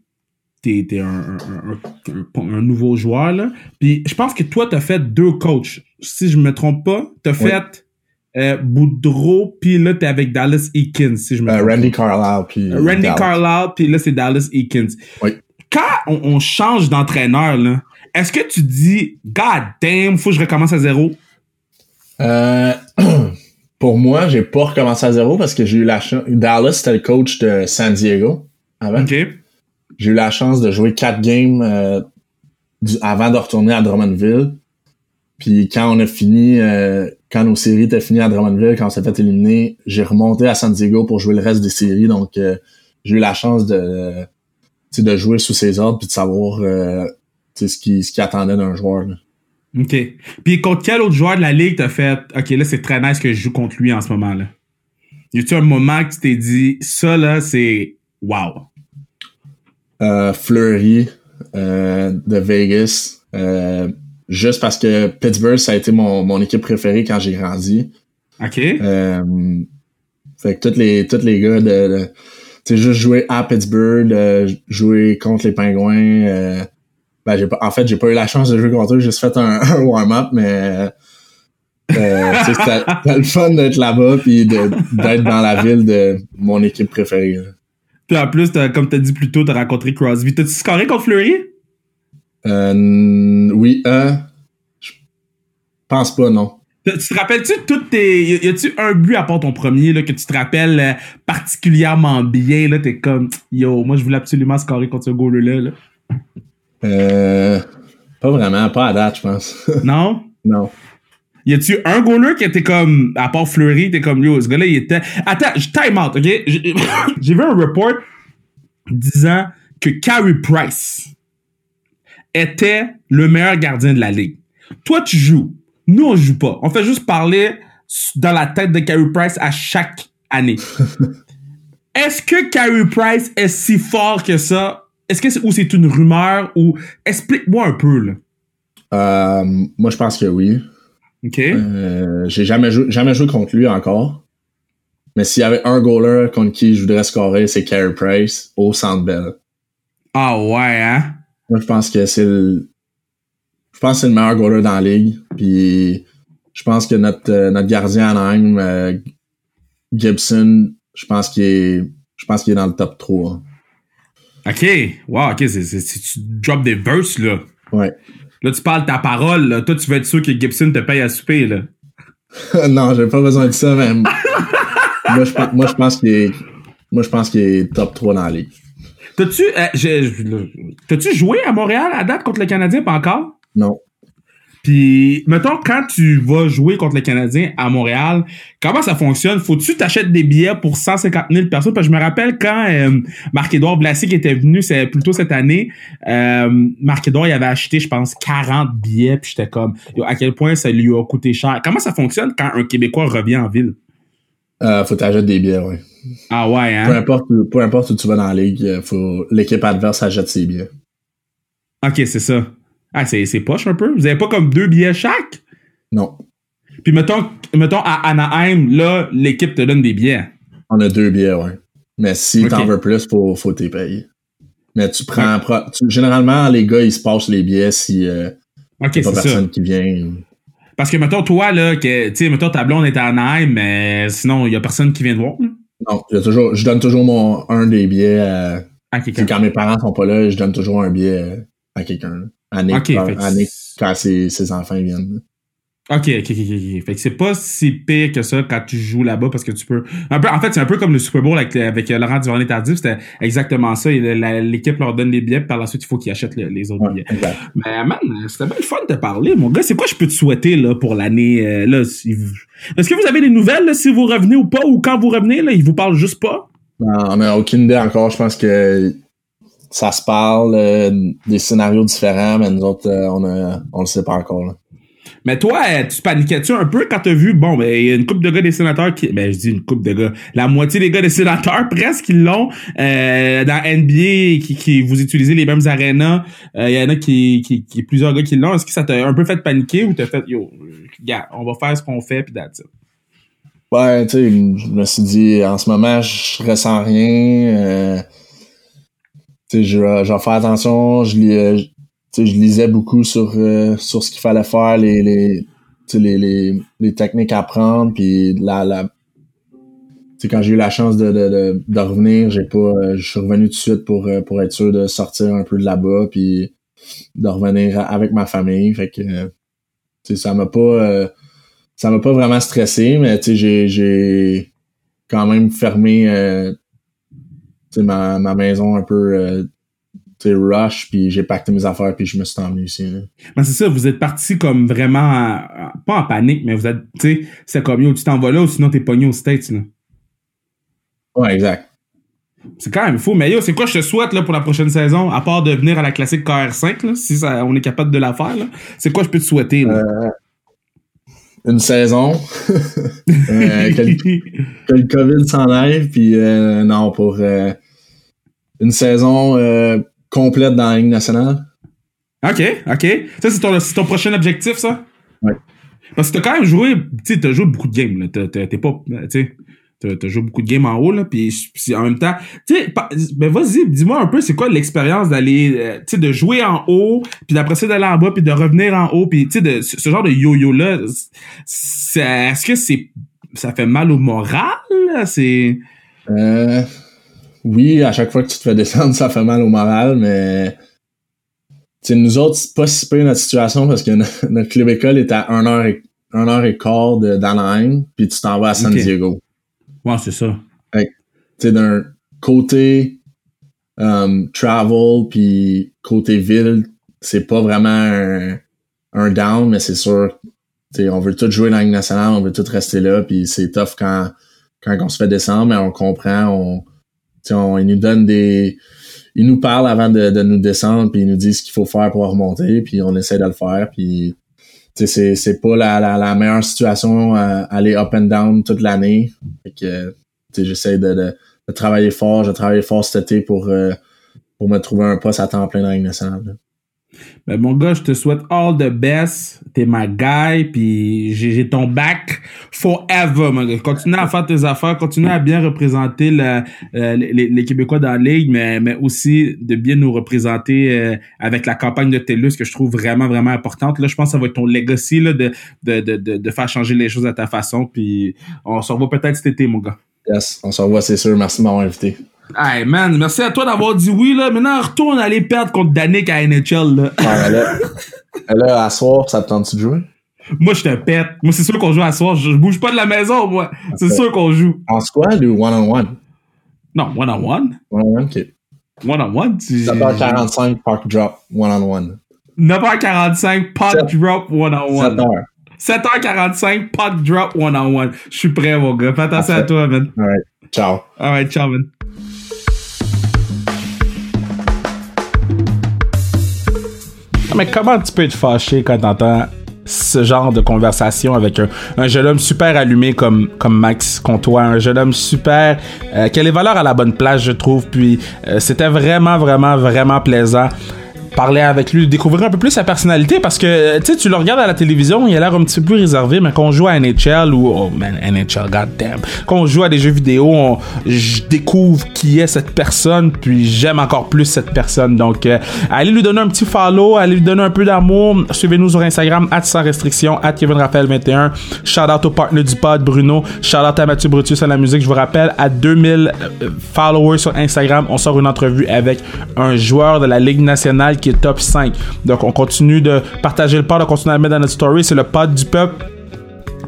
[SPEAKER 1] t'es t'es un, un, un, nouveau joueur là. Puis je pense que toi t'as fait deux coachs, si je me trompe pas. T'as fait euh, Boudreau, puis là t'es avec Dallas Eakins, si je me
[SPEAKER 2] trompe. Randy Carlisle, puis
[SPEAKER 1] Randy Carlisle, puis là c'est Dallas Eakins.
[SPEAKER 2] Oui.
[SPEAKER 1] Quand on, on change d'entraîneur là est-ce que tu dis, God damn, faut que je recommence à zéro?
[SPEAKER 2] Euh, pour moi, j'ai pas recommencé à zéro parce que j'ai eu la chance. Dallas, c'était le coach de San Diego avant. J'ai eu la chance de jouer quatre games euh, avant de retourner à Drummondville. Puis quand on a fini, euh, quand nos séries étaient finies à Drummondville, quand on s'est fait éliminer, j'ai remonté à San Diego pour jouer le reste des séries. Donc j'ai eu la chance de, de jouer sous ses ordres puis de savoir c'est ce qui, ce qui attendait d'un joueur. Là.
[SPEAKER 1] OK. Puis contre quel autre joueur de la ligue t'as fait OK, là, c'est très nice que je joue contre lui en ce moment-là? Y a-tu un moment que tu t'es dit ça là, c'est wow?
[SPEAKER 2] Euh, Fleury euh, de Vegas. Euh, juste parce que Pittsburgh, ça a été mon, mon équipe préférée quand j'ai grandi.
[SPEAKER 1] OK.
[SPEAKER 2] Euh, fait que tous les, tous les gars de, de tu sais, juste jouer à Pittsburgh, jouer contre les Pingouins, euh, ben, j'ai pas, en fait, j'ai pas eu la chance de jouer contre eux, j'ai juste fait un, warm-up, mais euh, c'était le fun d'être là-bas puis d'être dans la ville de mon équipe préférée.
[SPEAKER 1] Puis en plus, as, comme t'as dit plus tôt, t'as rencontré Crosby. T'as-tu scoré contre Fleury?
[SPEAKER 2] Euh, oui, euh, je pense pas, non.
[SPEAKER 1] Tu te rappelles-tu toutes tes. Y a-tu un but à part ton premier là, que tu te rappelles euh, particulièrement bien? Là, t'es comme Yo, moi je voulais absolument scorer contre ce goal-là. Là.
[SPEAKER 2] Euh, pas vraiment, pas à date, je pense.
[SPEAKER 1] Non?
[SPEAKER 2] non.
[SPEAKER 1] Y a-tu un goaler qui était comme, à part Fleury, t'es comme, yo, ce gars-là, il était. Attends, time out, ok? J'ai vu un report disant que Carey Price était le meilleur gardien de la ligue. Toi, tu joues. Nous, on joue pas. On fait juste parler dans la tête de Carey Price à chaque année. Est-ce que Carey Price est si fort que ça? Est-ce que c'est ou c'est une rumeur ou explique-moi un peu là.
[SPEAKER 2] Euh, moi je pense que oui.
[SPEAKER 1] Ok.
[SPEAKER 2] Euh, j'ai jamais joué jamais joué contre lui encore. Mais s'il y avait un goaler contre qui je voudrais scorer, c'est Carey Price au Centre Bell.
[SPEAKER 1] Ah ouais hein?
[SPEAKER 2] Moi je pense que c'est le je pense que c'est le meilleur goaler dans la ligue. Puis je pense que notre euh, notre gardien Anaheim Gibson, je pense qu'il est je pense qu'il est dans le top 3.
[SPEAKER 1] OK. Wow, OK. C'est, tu drops des verses, là.
[SPEAKER 2] Ouais.
[SPEAKER 1] Là, tu parles ta parole, là. Toi, tu veux être sûr que Gibson te paye à souper, là.
[SPEAKER 2] non, j'ai pas besoin de ça, même. moi, je, moi, je pense qu'il est, moi, je pense qu'il est top 3 dans la ligue.
[SPEAKER 1] T'as-tu, euh, t'as-tu joué à Montréal à date contre le Canadien, pas encore?
[SPEAKER 2] Non.
[SPEAKER 1] Puis, mettons, quand tu vas jouer contre les Canadiens à Montréal, comment ça fonctionne? Faut-tu t'achètes des billets pour 150 000 personnes? Parce que je me rappelle quand euh, Marc-Édouard Blassic était venu, c'est plutôt cette année, euh, Marc-Édouard, il avait acheté, je pense, 40 billets, puis j'étais comme, à quel point ça lui a coûté cher? Comment ça fonctionne quand un Québécois revient en ville?
[SPEAKER 2] Euh, faut t'acheter des billets, oui.
[SPEAKER 1] Ah ouais, hein?
[SPEAKER 2] Peu importe, peu importe où tu vas dans la ligue, euh, faut l'équipe adverse achète ses billets.
[SPEAKER 1] OK, c'est ça. Ah, c'est, c'est poche un peu? Vous avez pas comme deux billets chaque?
[SPEAKER 2] Non.
[SPEAKER 1] Puis mettons, mettons à Anaheim, là, l'équipe te donne des billets.
[SPEAKER 2] On a deux billets, ouais. Mais si t'en veux plus, faut, faut t'y payer. Mais tu prends. généralement, les gars, ils se passent les billets si euh,
[SPEAKER 1] okay,
[SPEAKER 2] pas personne qui vient.
[SPEAKER 1] Parce que mettons, toi, là, que, tu sais, mettons, ta blonde est à Anaheim, mais sinon, il y a personne qui vient te voir.
[SPEAKER 2] Non, y a toujours, je donne toujours mon, un des billets à, à quelqu'un. Quand mes parents sont pas là, je donne toujours un billet à quelqu'un. Okay, quand, ses, ses, enfants viennent.
[SPEAKER 1] Ok, ok, ok, ok. Fait que c'est pas si pire que ça quand tu joues là-bas parce que tu peux. Un peu, en fait, c'est un peu comme le Super Bowl avec, avec Laurent Duvernay Tardif. C'était exactement ça. L'équipe leur donne les billets, puis par la suite, il faut qu'ils achètent le- les autres
[SPEAKER 2] Ouais,
[SPEAKER 1] billets.
[SPEAKER 2] exact.
[SPEAKER 1] Mais man, c'était bien le fun de te parler, mon gars. C'est quoi je peux te souhaiter là pour l'année euh, là si vous- Est-ce que vous avez des nouvelles là, si vous revenez ou pas ou quand vous revenez là, ils vous parlent juste pas?
[SPEAKER 2] Non, on aucune idée encore. Je pense que ça se parle euh, des scénarios différents, mais nous autres, euh, on a, on le sait pas encore. Là.
[SPEAKER 1] Mais toi, euh, tu paniquais-tu un peu quand t'as vu, bon, ben, il y a une coupe de gars des sénateurs qui, ben, je dis une coupe de gars, la moitié des gars des sénateurs, presque, ils l'ont, euh, dans NBA, qui, qui, vous utilisez les mêmes arénas, euh, il y en a qui, qui, qui, plusieurs gars qui l'ont. Est-ce que ça t'a un peu fait paniquer ou t'as fait, yo, gars, on va faire ce qu'on fait pis that's it?
[SPEAKER 2] Ouais, tu sais, je me suis dit, en ce moment, je ressens rien. euh, je, vais- je vais faire attention. Je, lis, euh, je- je lisais beaucoup sur, euh, sur ce qu'il fallait faire, les, les, les, les, les techniques à prendre, puis la, la, quand j'ai eu la chance de, de, de, de revenir, j'ai pas, euh, je suis revenu tout de suite pour, euh, pour être sûr de sortir un peu de là-bas, puis de revenir avec ma famille. Fait que, euh, ça m'a pas, euh, ça m'a pas vraiment stressé, mais j'ai, j'ai quand même fermé, ma, ma maison un peu, euh, rush, puis j'ai pacté mes affaires, puis je me suis emmené ici. Là.
[SPEAKER 1] Ben, c'est ça, vous êtes parti comme vraiment, en- en- pas en panique, mais vous êtes, tu sais, c'est comme, yo, tu t'en vas là ou sinon t'es pogné aux States, là?
[SPEAKER 2] Ouais, exact.
[SPEAKER 1] C'est quand même fou. Mais yo, c'est quoi je te souhaite là, pour la prochaine saison, à part de venir à la classique KR5, là, si ça, on est capable de la faire. C'est quoi je peux te souhaiter, là?
[SPEAKER 2] Une saison, euh, que, le- que le COVID s'en aille, puis euh, non, pour euh, une saison euh, complète dans la Ligue nationale.
[SPEAKER 1] OK, OK. Ça, c'est ton, c'est ton prochain objectif, ça?
[SPEAKER 2] Ouais.
[SPEAKER 1] Parce que t'as quand même joué, tu sais, t'as joué beaucoup de games, là. T'es pas, tu sais, t'as joué beaucoup de games en haut, là, puis en même temps, tu sais, ben vas-y, dis-moi un peu, c'est quoi l'expérience d'aller, euh, tu sais, de jouer en haut, puis d'après ça d'aller en bas, puis de revenir en haut, puis tu sais, de ce genre de yo-yo-là, c'est- est-ce que c'est, ça fait mal au moral, là? C'est...
[SPEAKER 2] Euh, oui, à chaque fois que tu te fais descendre, ça fait mal au moral, mais tu sais, nous autres, c'est pas si pire notre situation parce que no- notre club école est à 1 heure et, 1 heure et quart d'Anaheim, puis tu t'en vas à San. Diego.
[SPEAKER 1] Ouais, c'est ça.
[SPEAKER 2] Tu sais, d'un côté um, travel, puis côté ville, c'est pas vraiment un, un down, mais c'est sûr, tu sais, on veut tout jouer dans la Ligue nationale, on veut tout rester là, puis c'est tough quand, quand on se fait descendre, mais on comprend, on, ils nous donnent des... Ils nous parlent avant de, de nous descendre, puis ils nous disent ce qu'il faut faire pour remonter, puis on essaie de le faire, puis c'est, c'est pas la, la, meilleure situation à aller up and down toute l'année. Que, j'essaie de, de, travailler fort. J'ai travaillé fort cet été pour, euh, pour me trouver un poste à temps plein dans la.
[SPEAKER 1] Ben, mon gars, je te souhaite all the best. T'es ma guy, puis j'ai ton back forever, mon gars. Continue à faire tes affaires, continue à bien représenter euh, les, les Québécois dans la ligue, mais, mais aussi de bien nous représenter euh, avec la campagne de TELUS que je trouve vraiment, vraiment importante. Là, je pense que ça va être ton legacy là, de, de, de, de, de faire changer les choses à ta façon, puis on se revoit peut-être cet été, mon gars.
[SPEAKER 2] Yes, on se revoit, c'est sûr. Merci de m'avoir invité.
[SPEAKER 1] Hey man, merci à toi d'avoir dit oui là. Maintenant, retourne aller perdre contre Danick à NHL là.
[SPEAKER 2] Ah, là, là, à soir, ça te tente-tu de jouer?
[SPEAKER 1] Moi, je te pète. Moi, c'est sûr qu'on joue à soir. Je, je bouge pas de la maison, moi. C'est
[SPEAKER 2] Ok.
[SPEAKER 1] sûr qu'on joue.
[SPEAKER 2] En squad ou one-on-one?
[SPEAKER 1] Non, one-on-one.
[SPEAKER 2] One-on-one, ok.
[SPEAKER 1] One-on-one. tu-
[SPEAKER 2] 7h45, park drop, one-on-one.
[SPEAKER 1] 9h45, pot
[SPEAKER 2] Sept.
[SPEAKER 1] drop one-on-one.
[SPEAKER 2] 7h.
[SPEAKER 1] 7h45, pot drop one-on-one. Je suis prêt, mon gars. Fais attention à toi, man.
[SPEAKER 2] Alright, ciao.
[SPEAKER 1] Alright, ciao, man. Mais comment tu peux être fâché quand t'entends ce genre de conversation avec un, un jeune homme super allumé comme, comme Max Comtois, un jeune homme super euh, qui a les valeurs à la bonne place, je trouve. Puis euh, c'était vraiment, vraiment, vraiment plaisant parler avec lui, découvrir un peu plus sa personnalité parce que euh, tu tu le regardes à la télévision, il a l'air un petit peu plus réservé, mais quand on joue à NHL ou oh man, NHL, goddamn, quand on joue à des jeux vidéo, je découvre qui est cette personne, puis j'aime encore plus cette personne. Donc, euh, allez lui donner un petit follow, allez lui donner un peu d'amour. Suivez-nous sur Instagram, at sans restriction, at Kevin Raphaël 21. Shout out au partner du pod, Bruno. Shout out à Mathieu Brutus à la musique. Je vous rappelle, à 2000 euh, followers sur Instagram, on sort une entrevue avec un joueur de la Ligue nationale qui top 5. Donc, on continue de partager le pod, on continue à mettre dans notre story. C'est le pod du peuple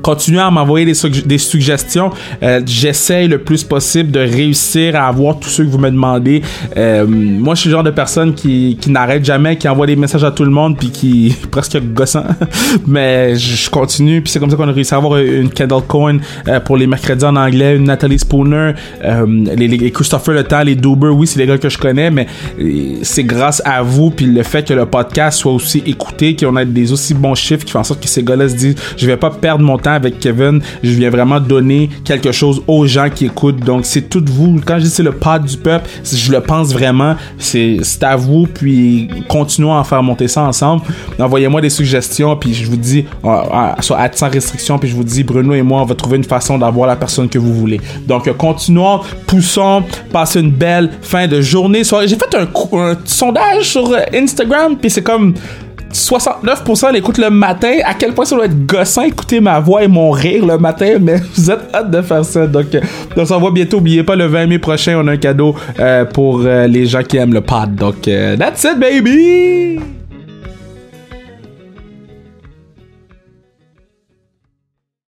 [SPEAKER 1] continuez à m'envoyer des, suggestions. Euh, J'essaie le plus possible de réussir à avoir tous ceux que vous me demandez. Euh, moi, je suis le genre de personne qui, qui n'arrête jamais, qui envoie des messages à tout le monde, puis qui presque gossant. Mais je continue, puis c'est comme ça qu'on a réussi à avoir une Kendall Coin euh, pour les mercredis en anglais, une Natalie Spooner, euh, les, les, Christopher Le Temps, les Duber, oui, c'est des gars que je connais, mais c'est grâce à vous, puis le fait que le podcast soit aussi écouté, qu'on ait des aussi bons chiffres qui font en sorte que ces gars-là se disent, je vais pas perdre mon temps avec Kevin. Je viens vraiment donner quelque chose aux gens qui écoutent. Donc, c'est tout vous. Quand je dis c'est le pod du peuple, je le pense vraiment. C'est à vous. Puis, continuons à faire monter ça ensemble. Envoyez-moi des suggestions. Puis, je vous dis, soit sans restriction. Puis, je vous dis, Bruno et moi, on va trouver une façon d'avoir la personne que vous voulez. Donc, continuons, poussons, passez une belle fin de journée. J'ai fait un, un sondage sur Instagram. Puis, c'est comme 69% l'écoute le matin. À quel point ça doit être gossant écouter ma voix et mon rire le matin, mais vous êtes hâte de faire ça. Donc, euh, on s'en va bientôt. Oubliez pas, le 20 mai prochain, on a un cadeau euh, pour euh, les gens qui aiment le pod. Donc, that's it, baby!